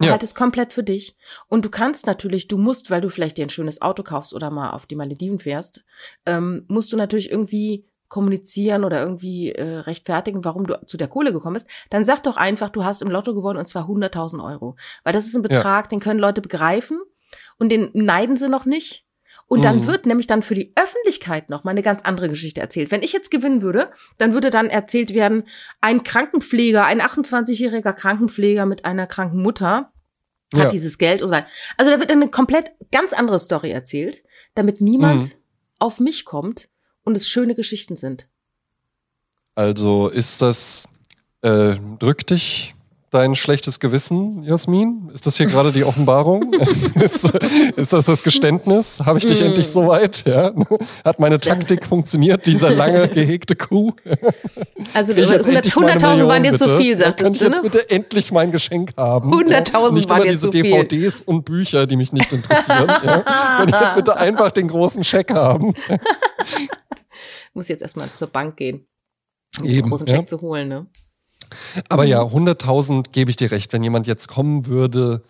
Ja. Behalt es komplett für dich. Und du kannst natürlich, du musst, weil du vielleicht dir ein schönes Auto kaufst oder mal auf die Malediven fährst, ähm, musst du natürlich irgendwie kommunizieren oder irgendwie äh, rechtfertigen, warum du zu der Kohle gekommen bist, dann sag doch einfach, du hast im Lotto gewonnen und zwar 100.000 Euro. Weil das ist ein Betrag, den können Leute begreifen und den neiden sie noch nicht. Und dann Mhm. wird nämlich dann für die Öffentlichkeit noch mal eine ganz andere Geschichte erzählt. Wenn ich jetzt gewinnen würde, dann würde dann erzählt werden, ein Krankenpfleger, ein 28-jähriger Krankenpfleger mit einer kranken Mutter hat Ja. dieses Geld und so weiter. Also da wird eine komplett ganz andere Story erzählt, damit niemand Mhm. auf mich kommt und es schöne Geschichten sind. Also ist das, äh, drückt dich dein schlechtes Gewissen, Jasmin? Ist das hier gerade die Offenbarung? ist, ist das das Geständnis? Habe ich dich Mm. endlich soweit? Ja? Hat meine. Taktik funktioniert, dieser lange gehegte Kuh? Also Krieg ich jetzt 100 endlich meine 100.000 waren dir zu viel, Ja, sagtest Kann ich du, jetzt ne? bitte endlich mein Geschenk haben? 100.000 Nicht waren immer dir diese zu viel. DVDs und Bücher, die mich nicht interessieren. ja? Kann ich jetzt bitte einfach den großen Scheck haben? Muss jetzt erstmal zur Bank gehen, um Eben, den großen ja. Check zu holen, ne? Aber ja, 100.000 gebe ich dir recht, wenn jemand jetzt kommen würde.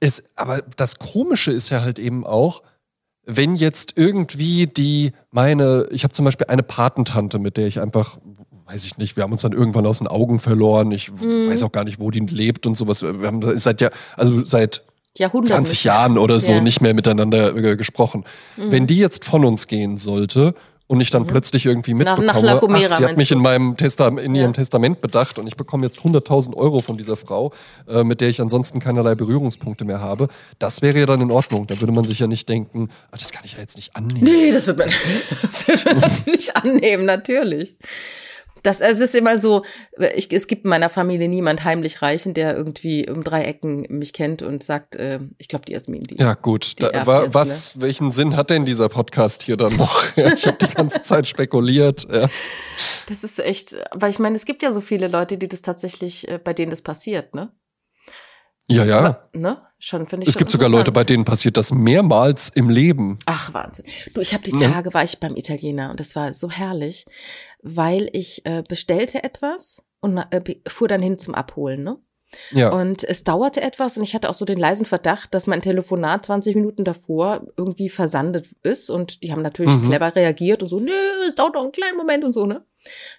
Ist, aber das Komische ist ja halt eben auch, wenn jetzt irgendwie die, meine, ich habe zum Beispiel eine Patentante, mit der ich einfach, weiß ich nicht, wir haben uns dann irgendwann aus den Augen verloren. Ich Mhm. weiß auch gar nicht, wo die lebt und sowas. Wir haben seit ja, also seit Jahrhundert. 20 Jahren oder so Ja. Mhm. nicht mehr miteinander äh, gesprochen. Wenn die jetzt von uns gehen sollte und ich dann mhm. plötzlich irgendwie mitbekomme, nach, nach ach, sie hat mich in meinem Testa in ihrem Testament bedacht und ich bekomme jetzt 100.000 Euro von dieser Frau, äh, mit der ich ansonsten keinerlei Berührungspunkte mehr habe. Das wäre ja dann in Ordnung. Da würde man sich ja nicht denken, ah, das kann ich ja jetzt nicht annehmen. Nee, das wird man, das wird man natürlich annehmen, natürlich. Das, es ist immer so, ich, es gibt in meiner Familie niemand heimlich Reichen, der irgendwie um drei Ecken mich kennt und sagt, äh, ich glaube, die Jasmin, die. Ja, gut. Die da, war, was, ne? welchen Sinn hat denn dieser Podcast hier dann noch? ja, ich habe die ganze Zeit spekuliert. Ja. Das ist echt, weil ich meine, es gibt ja so viele Leute, die das tatsächlich, äh, bei denen das passiert, ne? Ja, ja. Aber, ne? Schon finde ich. Es gibt sogar Leute, bei denen passiert das mehrmals im Leben. Ach, Wahnsinn. Du, ich habe die Tage, war ich beim Italiener und das war so herrlich, weil ich äh, bestellte etwas und äh, fuhr dann hin zum Abholen, ne? Ja. Und es dauerte etwas und ich hatte auch so den leisen Verdacht, dass mein Telefonat 20 Minuten davor irgendwie versandet ist und die haben natürlich mhm. clever reagiert und so, nö, es dauert noch einen kleinen Moment und so, ne?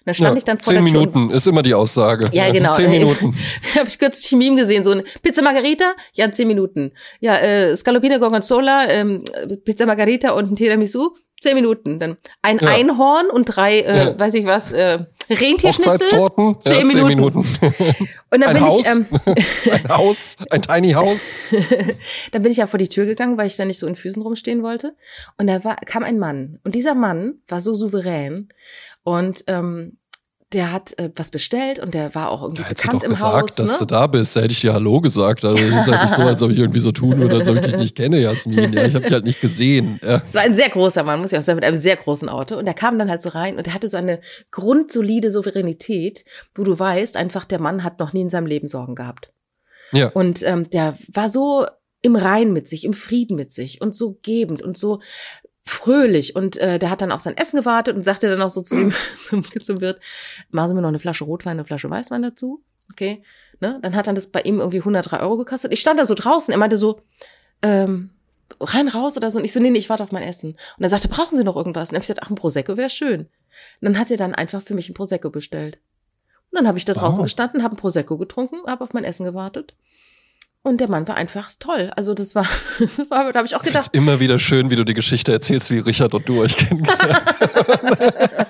Da stand ja, ich dann vor zehn Minuten ist immer die Aussage. Ja, genau. Zehn Minuten. Habe ich kürzlich ein Meme gesehen, so eine Pizza Margarita, ja, zehn Minuten. Ja, äh, Scalopina Gorgonzola, ähm, Pizza Margarita und ein Tiramisu, zehn Minuten. Dann ein ja. Einhorn und drei, äh, ja. weiß ich was, äh, Rentierschnitzel. Zehn, ja, Minuten. zehn Minuten. und dann ein bin Haus, ich, ähm, ein Haus, ein Tiny House. dann bin ich ja vor die Tür gegangen, weil ich da nicht so in Füßen rumstehen wollte. Und da war, kam ein Mann. Und dieser Mann war so souverän. Und ähm, der hat äh, was bestellt und der war auch irgendwie ja, bekannt im gesagt, Haus. dass ne? du da bist, da hätte ich dir Hallo gesagt. Also es ist halt nicht so, als ob ich irgendwie so tun würde, als ob ich dich nicht kenne, Jasmin. Ja, ich habe dich halt nicht gesehen. Ja. Es war ein sehr großer Mann, muss ich auch sagen, mit einem sehr großen Auto. Und der kam dann halt so rein und er hatte so eine grundsolide Souveränität, wo du weißt, einfach der Mann hat noch nie in seinem Leben Sorgen gehabt. Ja. Und ähm, der war so im Rein mit sich, im Frieden mit sich und so gebend und so fröhlich und äh, der hat dann auf sein Essen gewartet und sagte dann auch so zu ihm, zum, zum Wirt, machen Sie mir noch eine Flasche Rotwein, eine Flasche Weißwein dazu, okay, ne, dann hat dann das bei ihm irgendwie 103 Euro gekostet. Ich stand da so draußen, er meinte so, ähm, rein raus oder so und ich so, nee, nee, ich warte auf mein Essen. Und er sagte, brauchen Sie noch irgendwas? Und dann hab ich gesagt, ach, ein Prosecco wäre schön. Und dann hat er dann einfach für mich ein Prosecco bestellt. Und dann habe ich da draußen wow. gestanden, habe ein Prosecco getrunken, habe auf mein Essen gewartet und der Mann war einfach toll. Also das war, das war da habe ich auch gedacht. Ich immer wieder schön, wie du die Geschichte erzählst, wie Richard und du euch kennengelernt.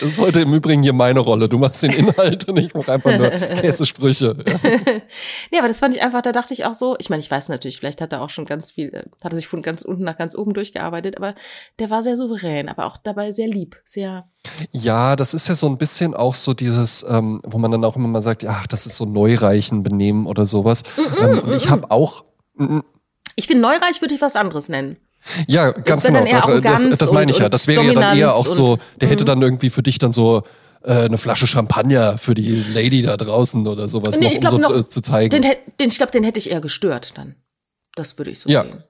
Das ist heute im Übrigen hier meine Rolle. Du machst den Inhalt und ich mache einfach nur Käsesprüche. Ja. nee, aber das fand ich einfach, da dachte ich auch so, ich meine, ich weiß natürlich, vielleicht hat er auch schon ganz viel, hat er sich von ganz unten nach ganz oben durchgearbeitet, aber der war sehr souverän, aber auch dabei sehr lieb, sehr. Ja, das ist ja so ein bisschen auch so dieses, ähm, wo man dann auch immer mal sagt, ja, das ist so Neureichen benehmen oder sowas. Mm -mm, ähm, und ich habe auch. Mm, ich finde, Neureich würde ich was anderes nennen. Ja, ganz genau. Das, das meine ich ja. Das wäre ja dann eher auch so, der hätte mhm. dann irgendwie für dich dann so äh, eine Flasche Champagner für die Lady da draußen oder sowas nee, noch, glaub, um so noch, zu zeigen. Den, den, ich glaube, den hätte ich eher gestört dann. Das würde ich so ja. sehen.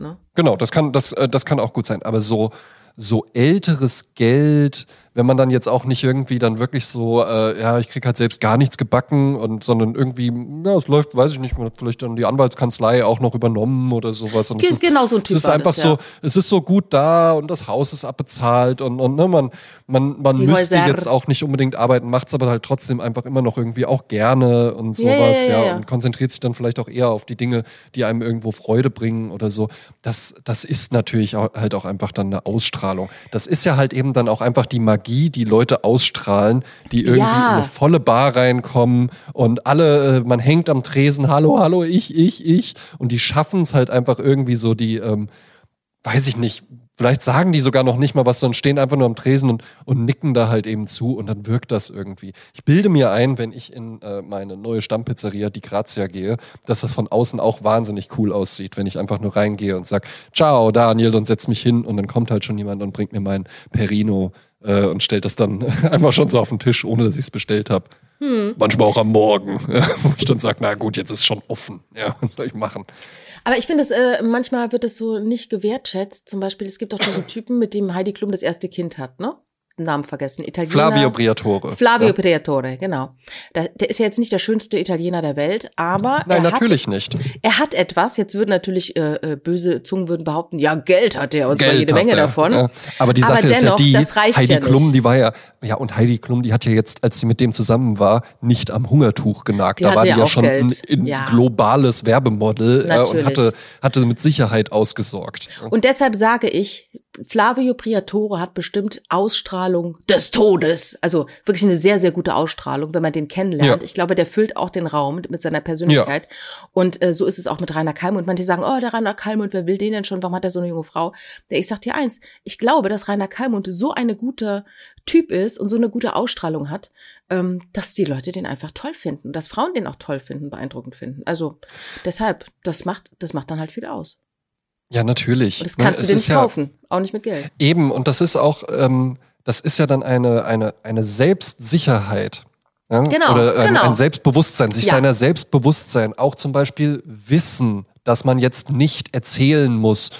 Ne? Genau, das kann, das, äh, das kann auch gut sein. Aber so, so älteres Geld, wenn man dann jetzt auch nicht irgendwie dann wirklich so, äh, ja, ich krieg halt selbst gar nichts gebacken und sondern irgendwie, ja, es läuft, weiß ich nicht, man hat vielleicht dann die Anwaltskanzlei auch noch übernommen oder sowas. Und Ge ist, genau so ein Typ. Es ist einfach das, ja. so, es ist so gut da und das Haus ist abbezahlt und, und ne, man, man, man müsste Häuser. jetzt auch nicht unbedingt arbeiten, macht es aber halt trotzdem einfach immer noch irgendwie auch gerne und sowas, ja, ja, ja, und konzentriert sich dann vielleicht auch eher auf die Dinge, die einem irgendwo Freude bringen oder so. Das, das ist natürlich auch, halt auch einfach dann eine Ausstrahlung. Das ist ja halt eben dann auch einfach die Magie Energie, die Leute ausstrahlen, die irgendwie ja. in eine volle Bar reinkommen und alle, äh, man hängt am Tresen, hallo, hallo, ich, ich, ich. Und die schaffen es halt einfach irgendwie so die, ähm, weiß ich nicht, Vielleicht sagen die sogar noch nicht mal was, sondern stehen einfach nur am Tresen und, und nicken da halt eben zu und dann wirkt das irgendwie. Ich bilde mir ein, wenn ich in äh, meine neue Stammpizzeria, die Grazia, gehe, dass das von außen auch wahnsinnig cool aussieht, wenn ich einfach nur reingehe und sage, ciao Daniel und setz mich hin und dann kommt halt schon jemand und bringt mir mein Perino äh, und stellt das dann einfach schon so auf den Tisch, ohne dass ich es bestellt habe. Hm. Manchmal auch am Morgen, wo ich dann sage, na gut, jetzt ist schon offen. Ja, was soll ich machen? Aber ich finde, äh, manchmal wird es so nicht gewertschätzt. Zum Beispiel, es gibt auch diesen Typen, mit dem Heidi Klum das erste Kind hat, ne? Namen vergessen. Italiener. Flavio Briatore. Flavio ja. Briatore, genau. Der, der, ist ja jetzt nicht der schönste Italiener der Welt, aber Nein, natürlich hat, nicht. Er hat etwas, jetzt würden natürlich äh, äh, böse Zungen würden behaupten, ja, Geld hat er und zwar jede Menge er, davon. Ja. Aber die Sache aber dennoch, ist ja die, Heidi ja Klum, die war ja, ja, und Heidi Klum, die hat ja jetzt, als sie mit dem zusammen war, nicht am Hungertuch genagt. Die da war die ja schon Geld. ein, ein globales Werbemodel äh, und hatte, hatte mit Sicherheit ausgesorgt. Und deshalb sage ich, Flavio Priatore hat bestimmt Ausstrahlung des Todes. Also wirklich eine sehr, sehr gute Ausstrahlung, wenn man den kennenlernt. Ja. Ich glaube, der füllt auch den Raum mit, seiner Persönlichkeit. Und äh, so ist es auch mit Rainer Kalmund. Manche sagen, oh, der Rainer Kalmund, wer will den denn schon? Warum hat er so eine junge Frau? Ja, ich sag dir eins, ich glaube, dass Rainer Kalmund so eine gute Typ ist und so eine gute Ausstrahlung hat, ähm, dass die Leute den einfach toll finden, dass Frauen den auch toll finden, beeindruckend finden. Also deshalb, das macht, das macht dann halt viel aus. Ja, natürlich. Und das Ne, kannst es du dir nicht ja kaufen, auch nicht mit Geld. Eben, und das ist auch, ähm, das ist ja dann eine, eine, eine Selbstsicherheit. Ja? Genau, Oder ein, genau. ein Selbstbewusstsein, sich Ja. seiner Selbstbewusstsein, auch zum Beispiel Wissen, dass man jetzt nicht erzählen muss,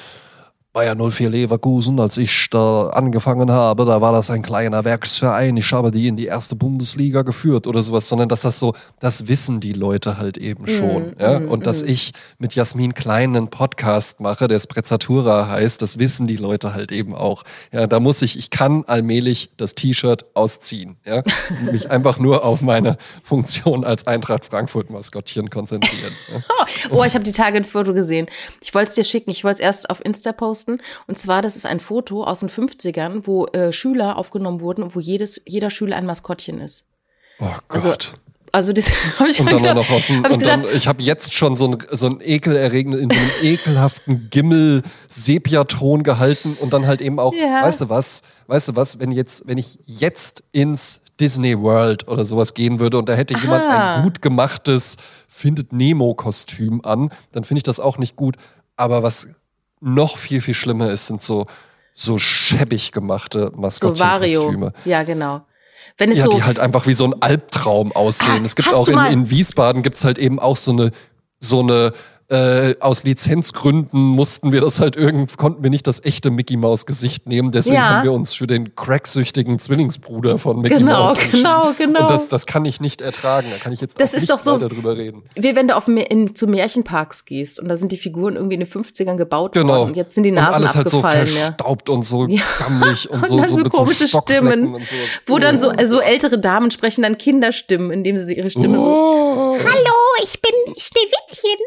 Bayer 04 Leverkusen, als ich da angefangen habe, da war das ein kleiner Werksverein, ich habe die in die erste Bundesliga geführt oder sowas, sondern dass das so, das wissen die Leute halt eben schon. ja? mm, Und dass ich mit Jasmin Klein einen Podcast mache, der Sprezzatura heißt, das wissen die Leute halt eben auch. Ja, da muss ich, ich kann allmählich das T-Shirt ausziehen, ja, und mich einfach nur auf meine Funktion als Eintracht Frankfurt Maskottchen konzentrieren. Oh, ich habe die Tage ein Foto gesehen. Ich wollte es dir schicken. Ich wollte es erst auf Insta posten. Und zwar, das ist ein Foto aus den 50ern, wo äh, Schüler aufgenommen wurden und wo jedes, jeder Schüler ein Maskottchen ist. Oh Also, Gott. Also das habe ich Und dann noch aus dem, hab ich und dann, gesagt, ich habe jetzt schon so ein, so ein ekelerregenden, in so einem ekelhaften Gimmel Sepiaton gehalten und dann halt eben auch, Ja. weißt du was, weißt du was, wenn jetzt, wenn ich jetzt ins Disney World oder sowas gehen würde und da hätte jemand Aha. ein gut gemachtes Findet Nemo Kostüm an, dann finde ich das auch nicht gut. Aber was noch viel, viel schlimmer ist, sind so, so schäbig gemachte so Maskottchenkostüme. Vario. Ja, genau. Wenn es Ja, so die halt einfach wie so ein Albtraum aussehen. Ah, es gibt auch in, in Wiesbaden gibt's halt eben auch so eine, so eine, äh, aus Lizenzgründen mussten wir das halt irgend, konnten wir nicht das echte Mickey Maus Gesicht nehmen. Deswegen Ja. haben wir uns für den cracksüchtigen Zwillingsbruder von Mickey Genau, Maus entschieden. genau, genau. Und das, das kann ich nicht ertragen. Da kann ich jetzt Das nicht doch so- drüber reden. wie wenn du auf in, zu Märchenparks gehst und da sind die Figuren irgendwie in den 50ern gebaut Genau. worden und jetzt sind die und Nasen alles halt so abgefallen. ja. verstaubt und so gammelig und Und so, dann so so mit komische so Stimmen, und so. Wo dann so, so ältere Damen sprechen dann Kinderstimmen, indem sie ihre Stimme so, Oh. Hallo, ich bin Schneewittchen.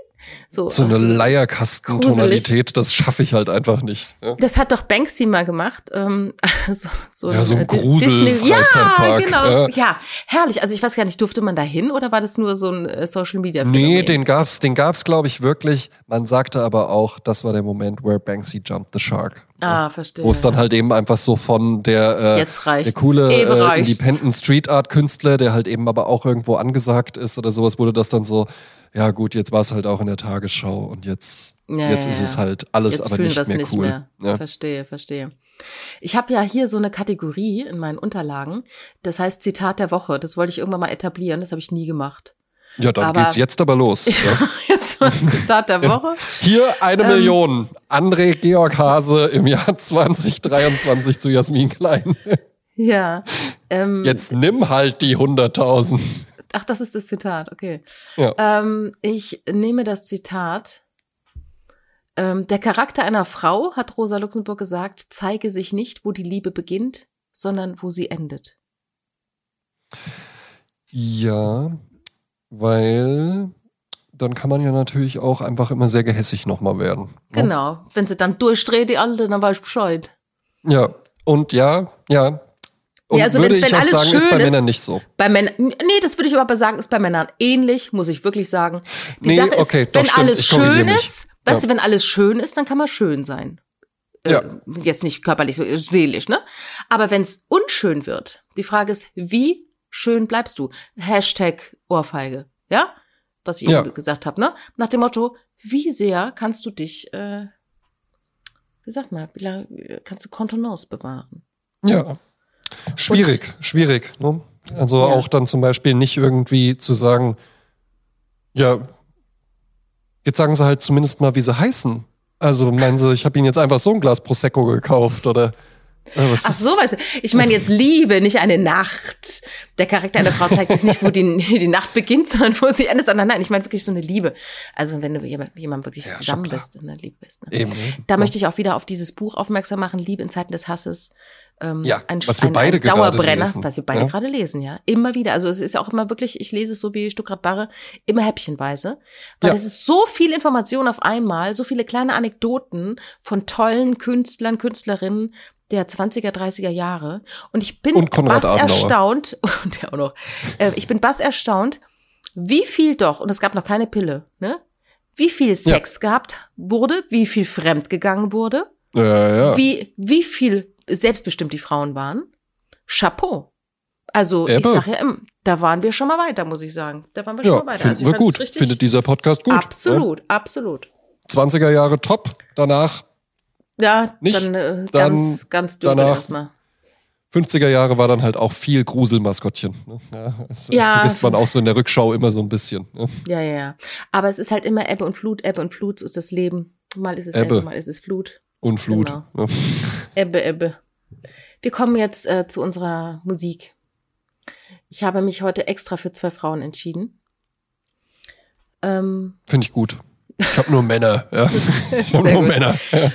So, So eine Leierkasten-Tonalität, das schaffe ich halt einfach nicht. Ja? Das hat doch Banksy mal gemacht. Ähm, so, so, Ja, so ein äh, Grusel-Freizeitpark, Ja, genau. ja. Ja. herrlich. Also ich weiß gar nicht, durfte man da hin oder war das nur so ein äh, Social Media Nee, den gab's, den gab's, glaube ich, wirklich. Man sagte aber auch, das war der Moment, where Banksy jumped the shark. Ah, verstehe. Wo es dann halt eben einfach so von der, äh, der coole äh. Independent Street Art Künstler, der halt eben aber auch irgendwo angesagt ist oder sowas, wurde das dann so, ja gut, jetzt war es halt auch in der Tagesschau und jetzt, Ja, jetzt ja, ist ja. es halt alles Jetzt aber nicht das mehr nicht cool. mehr. Ja. Verstehe, verstehe. Ich habe ja hier so eine Kategorie in meinen Unterlagen. Das heißt Zitat der Woche. Das wollte ich irgendwann mal etablieren. Das habe ich nie gemacht. ja, dann Aber- geht's jetzt aber los. ja. Jetzt mal Zitat der Woche. Hier eine Ähm. Million. André Georg Hase im Jahr 2023 zu Jasmin Klein. Ja. Ähm, Jetzt nimm halt die 100.000. Ach, das ist das Zitat, okay. Ja. Ähm, ich nehme das Zitat. Ähm, der Charakter einer Frau, hat Rosa Luxemburg gesagt, zeige sich nicht, wo die Liebe beginnt, sondern wo sie endet. Ja, weil dann kann man ja natürlich auch einfach immer sehr gehässig nochmal werden. ne? Genau. Wenn sie dann durchdreht, die Alte, dann weiß ich Bescheid. Ja, und ja, ja. Und Ja, also würde wenn's- ich wenn auch sagen, ist bei ist- Männern nicht so. Bei Männern, nee, das würde ich aber sagen, ist bei Männern ähnlich, muss ich wirklich sagen. Die Nee, Sache ist, okay, doch, wenn stimmt, alles schön ist, weißt Ja. du, wenn alles schön ist, dann kann man schön sein. Äh, Ja. Jetzt nicht körperlich, so seelisch, ne? Aber wenn es unschön wird, die Frage ist, wie schön bleibst du? Hashtag Ohrfeige, ja? Was ich Ja. eben gesagt habe, ne? Nach dem Motto, wie sehr kannst du dich, äh, wie sagt man, wie lange kannst du Kontenance bewahren? Ja. Schwierig, schwierig. Ne? Also Ja. auch dann zum Beispiel nicht irgendwie zu sagen, ja, jetzt sagen sie halt zumindest mal, wie sie heißen. Also meinen sie, ich habe ihnen jetzt einfach so ein Glas Prosecco gekauft oder Aber es Ach so, weißt du. Ich meine jetzt Liebe, nicht eine Nacht. Der Charakter einer Frau zeigt sich nicht, wo die, die Nacht beginnt, sondern wo sie endet, sondern nein, ich meine wirklich so eine Liebe. Also wenn du jemand, jemand wirklich Ja, zusammen bist, ne, lieb bist. Ne? Eben. Da möchte ich auch wieder auf dieses Buch aufmerksam machen, Liebe in Zeiten des Hasses. Ähm, Ja, ein, was wir ein, beide ein gerade Dauerbrenner, lesen, was wir beide ja. gerade lesen, ja. Immer wieder. Also es ist auch immer wirklich, ich lese es so wie Stuckrad Barre, immer häppchenweise. Weil Ja. es ist so viel Information auf einmal, so viele kleine Anekdoten von tollen Künstlern, Künstlerinnen der 20er, 30er Jahre. Und ich bin Und bass erstaunt, und der auch noch, äh, ich bin bass erstaunt, wie viel doch, und es gab noch keine Pille, ne? Wie viel Sex gehabt wurde, wie viel fremdgegangen wurde, Ja, ja. wie, wie viel selbstbestimmt die Frauen waren. Chapeau. Also ich Ebbe. sag ja, da waren wir schon mal weiter, muss ich sagen. Da waren wir schon Ja, mal weiter. finden Also ich wir gut. Findet dieser Podcast gut. Absolut, absolut. Ja? 20er Jahre top, danach Ja, Nicht? dann, äh, Dann ganz, ganz dünn erstmal. 50er Jahre war dann halt auch viel Gruselmaskottchen. Ne? Ja, das Ja. vergisst man auch so in der Rückschau immer so ein bisschen. Ne? Ja, ja, ja. Aber es ist halt immer Ebbe und Flut, Ebbe und Flut so ist das Leben. Mal ist es Ebbe, Ebbe. mal ist es Flut. Und Flut. Genau. Ne? Ebbe, Ebbe. Wir kommen jetzt äh, zu unserer Musik. Ich habe mich heute extra für zwei Frauen entschieden. Ähm, Finde ich gut. Ich habe nur Männer. Ja. Ich habe nur gut. Männer. Ja.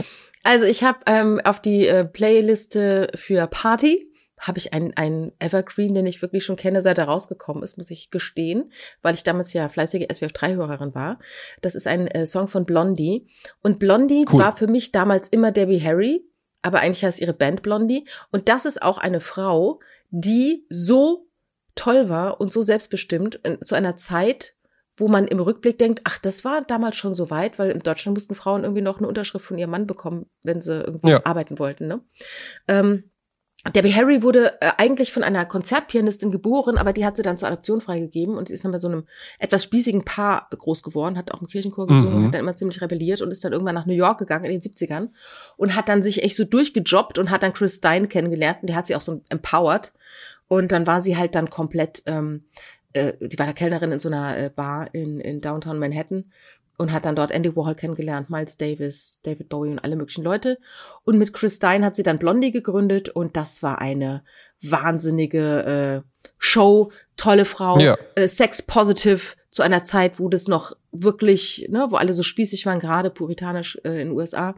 Also ich habe ähm, auf die äh, Playliste für Party habe ich einen, einen Evergreen, den ich wirklich schon kenne, seit er rausgekommen ist, muss ich gestehen, weil ich damals ja fleißige SWF3-Hörerin war. Das ist ein äh, Song von Blondie. Und Blondie Cool. war für mich damals immer Debbie Harry, aber eigentlich heißt ihre Band Blondie. Und das ist auch eine Frau, die so toll war und so selbstbestimmt zu einer Zeit, wo man im Rückblick denkt, ach, das war damals schon so weit, weil in Deutschland mussten Frauen irgendwie noch eine Unterschrift von ihrem Mann bekommen, wenn sie irgendwie Ja. arbeiten wollten. Ne? Ähm, Debbie Harry wurde äh, eigentlich von einer Konzertpianistin geboren, aber die hat sie dann zur Adoption freigegeben und sie ist dann bei so einem etwas spießigen Paar groß geworden, hat auch im Kirchenchor gesungen, Mhm. hat dann immer ziemlich rebelliert und ist dann irgendwann nach New York gegangen in den 70ern und hat dann sich echt so durchgejobbt und hat dann Chris Stein kennengelernt und der hat sie auch so empowered und dann war sie halt dann komplett, ähm, äh, die war da Kellnerin in so einer äh, Bar in, in Downtown Manhattan und hat dann dort Andy Warhol kennengelernt, Miles Davis, David Bowie und alle möglichen Leute. Und mit Chris Stein hat sie dann Blondie gegründet und das war eine wahnsinnige äh, Show, tolle Frau, Ja. äh, sex positive zu einer Zeit, wo das noch wirklich, ne, wo alle so spießig waren, gerade puritanisch äh, in den USA.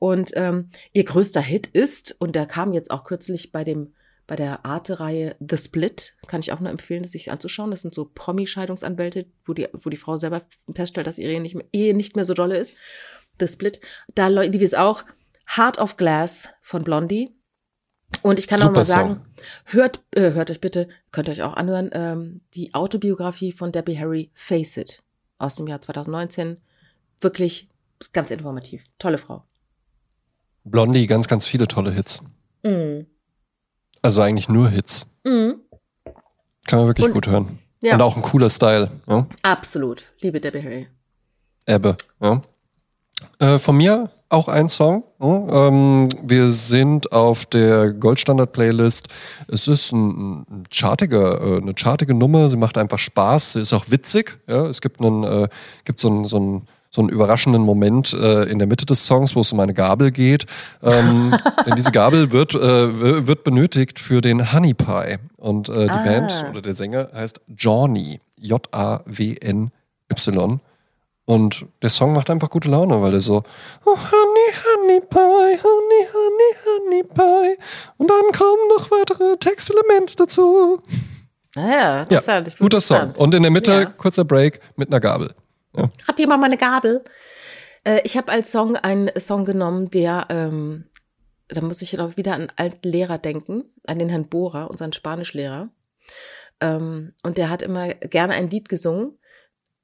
Und ähm, ihr größter Hit ist, und der kam jetzt auch kürzlich bei dem bei der Arte-Reihe The Split, kann ich auch nur empfehlen, sich anzuschauen. Das sind so Promi-Scheidungsanwälte, wo die, wo die Frau selber feststellt, dass ihre Ehe nicht mehr, Ehe nicht mehr so dolle ist. The Split. Da lief es auch Heart of Glass von Blondie. Und ich kann auch Super mal sagen, Song. hört, äh, hört euch bitte, könnt ihr euch auch anhören, ähm, die Autobiografie von Debbie Harry, Face It, aus dem Jahr 2019. Wirklich ganz informativ. Tolle Frau. Blondie, ganz, ganz viele tolle Hits. Mhm. Also eigentlich nur Hits. Mhm. Kann man wirklich Und- gut hören. Ja, Und auch ein cooler Style. Ja? absolut. Liebe Debbie Harry. Ebbe. Ja. Äh, von mir auch ein Song. Ähm, wir sind auf der Goldstandard-Playlist. Es ist ein, ein chartiger, äh, eine chartige Nummer. Sie macht einfach Spaß. Sie ist auch witzig. Ja. Es gibt, einen, äh, gibt so, einen, so, einen, so einen überraschenden Moment äh, in der Mitte des Songs, wo es um eine Gabel geht. Ähm, denn diese Gabel wird, äh, wird benötigt für den Honey Pie. Und äh, die Ah. Band oder der Sänger heißt Johnny. J-A-W-N-Y. Und der Song macht einfach gute Laune, weil der so, oh Honey, Honey Pie, Honey, Honey, Honey Pie. Und dann kommen noch weitere Textelemente dazu. Naja, Ja, interessant. Bin guter Song. Und in der Mitte Ja. kurzer Break mit einer Gabel. Habt ihr mal meine Gabel? Äh, ich habe als Song einen Song genommen, der, ähm, da muss ich auch wieder an einen alten Lehrer denken, an den Herrn Bohrer, unseren Spanischlehrer. Ähm, und der hat immer gerne ein Lied gesungen.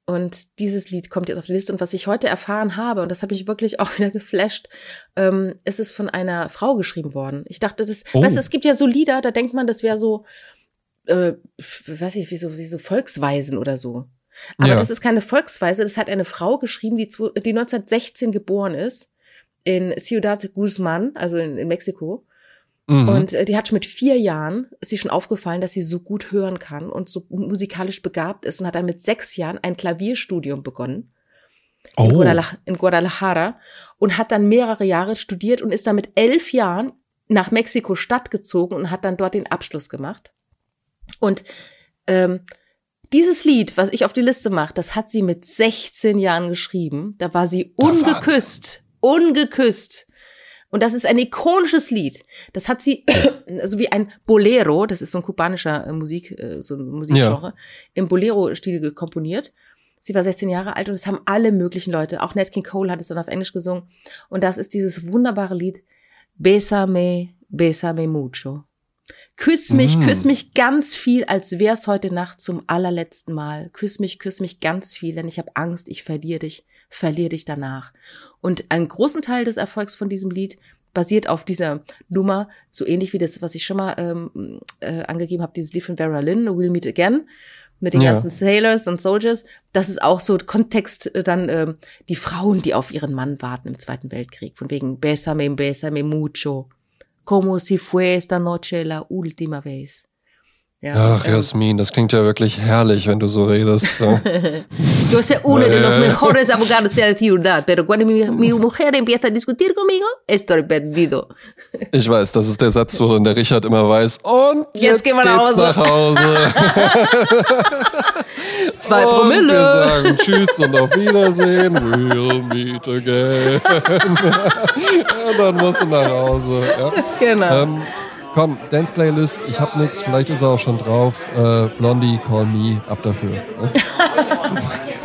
Und dieses Lied kommt jetzt auf die Liste. Und was ich heute erfahren habe, und das habe ich wirklich auch wieder geflasht, ähm, ist es von einer Frau geschrieben worden. Ich dachte, das, Oh. weißt du, es gibt ja so Lieder, da denkt man, das wäre so, äh, weiß ich, wie so, wie so Volksweisen oder so. Aber Ja. das ist keine Volksweise, das hat eine Frau geschrieben, die, die 1916 geboren ist, in Ciudad Guzman, also in, in Mexiko. Mhm. Und äh, die hat schon mit vier Jahren, ist sie schon aufgefallen, dass sie so gut hören kann und so musikalisch begabt ist und hat dann mit sechs Jahren ein Klavierstudium begonnen in, oh, Guadalaj in Guadalajara und hat dann mehrere Jahre studiert und ist dann mit elf Jahren nach Mexiko-Stadt gezogen und hat dann dort den Abschluss gemacht. Und ähm, dieses Lied, was ich auf die Liste mache, das hat sie mit 16 Jahren geschrieben. Da war sie ungeküsst, ungeküsst. Und das ist ein ikonisches Lied. Das hat sie, also wie ein Bolero, das ist so ein kubanischer äh, Musik, äh, so ein Musikgenre, ja. im Bolero-Stil komponiert. Sie war 16 Jahre alt und es haben alle möglichen Leute, auch Nat King Cole hat es dann auf Englisch gesungen. Und das ist dieses wunderbare Lied, Besame, Besame mucho. Küss mich, mm. küss mich ganz viel, als wär's heute Nacht zum allerletzten Mal. Küss mich, küss mich ganz viel, denn ich habe Angst, ich verliere dich, verliere dich danach. Und einen großen Teil des Erfolgs von diesem Lied basiert auf dieser Nummer, so ähnlich wie das, was ich schon mal ähm, äh, angegeben habe, dieses Lied von Vera Lynn, We'll Meet Again mit den ja. ganzen Sailors und Soldiers. Das ist auch so Kontext äh, dann ähm, die Frauen, die auf ihren Mann warten im Zweiten Weltkrieg. Von wegen Besame, besame mucho. Como si fue esta noche la última vez. Ja, Ach, ähm, Jasmin, das klingt ja wirklich herrlich, wenn du so redest. Ja. Yo soy uno de los mejores abogados de la ciudad, pero cuando mi, mi mujer empieza a discutir conmigo, estoy perdido. Ich weiß, das ist der Satz, worin der Richard immer weiß. Und jetzt, jetzt gehen wir nach Hause. Nach Hause. Zwei und Promille. Wir sagen Tschüss und auf Wiedersehen. We'll meet again. ja, dann musst du nach Hause. Ja. Genau. Ähm, Komm, Dance Playlist, ich hab nix, vielleicht ist er auch schon drauf. Äh, Blondie, Call Me, ab dafür.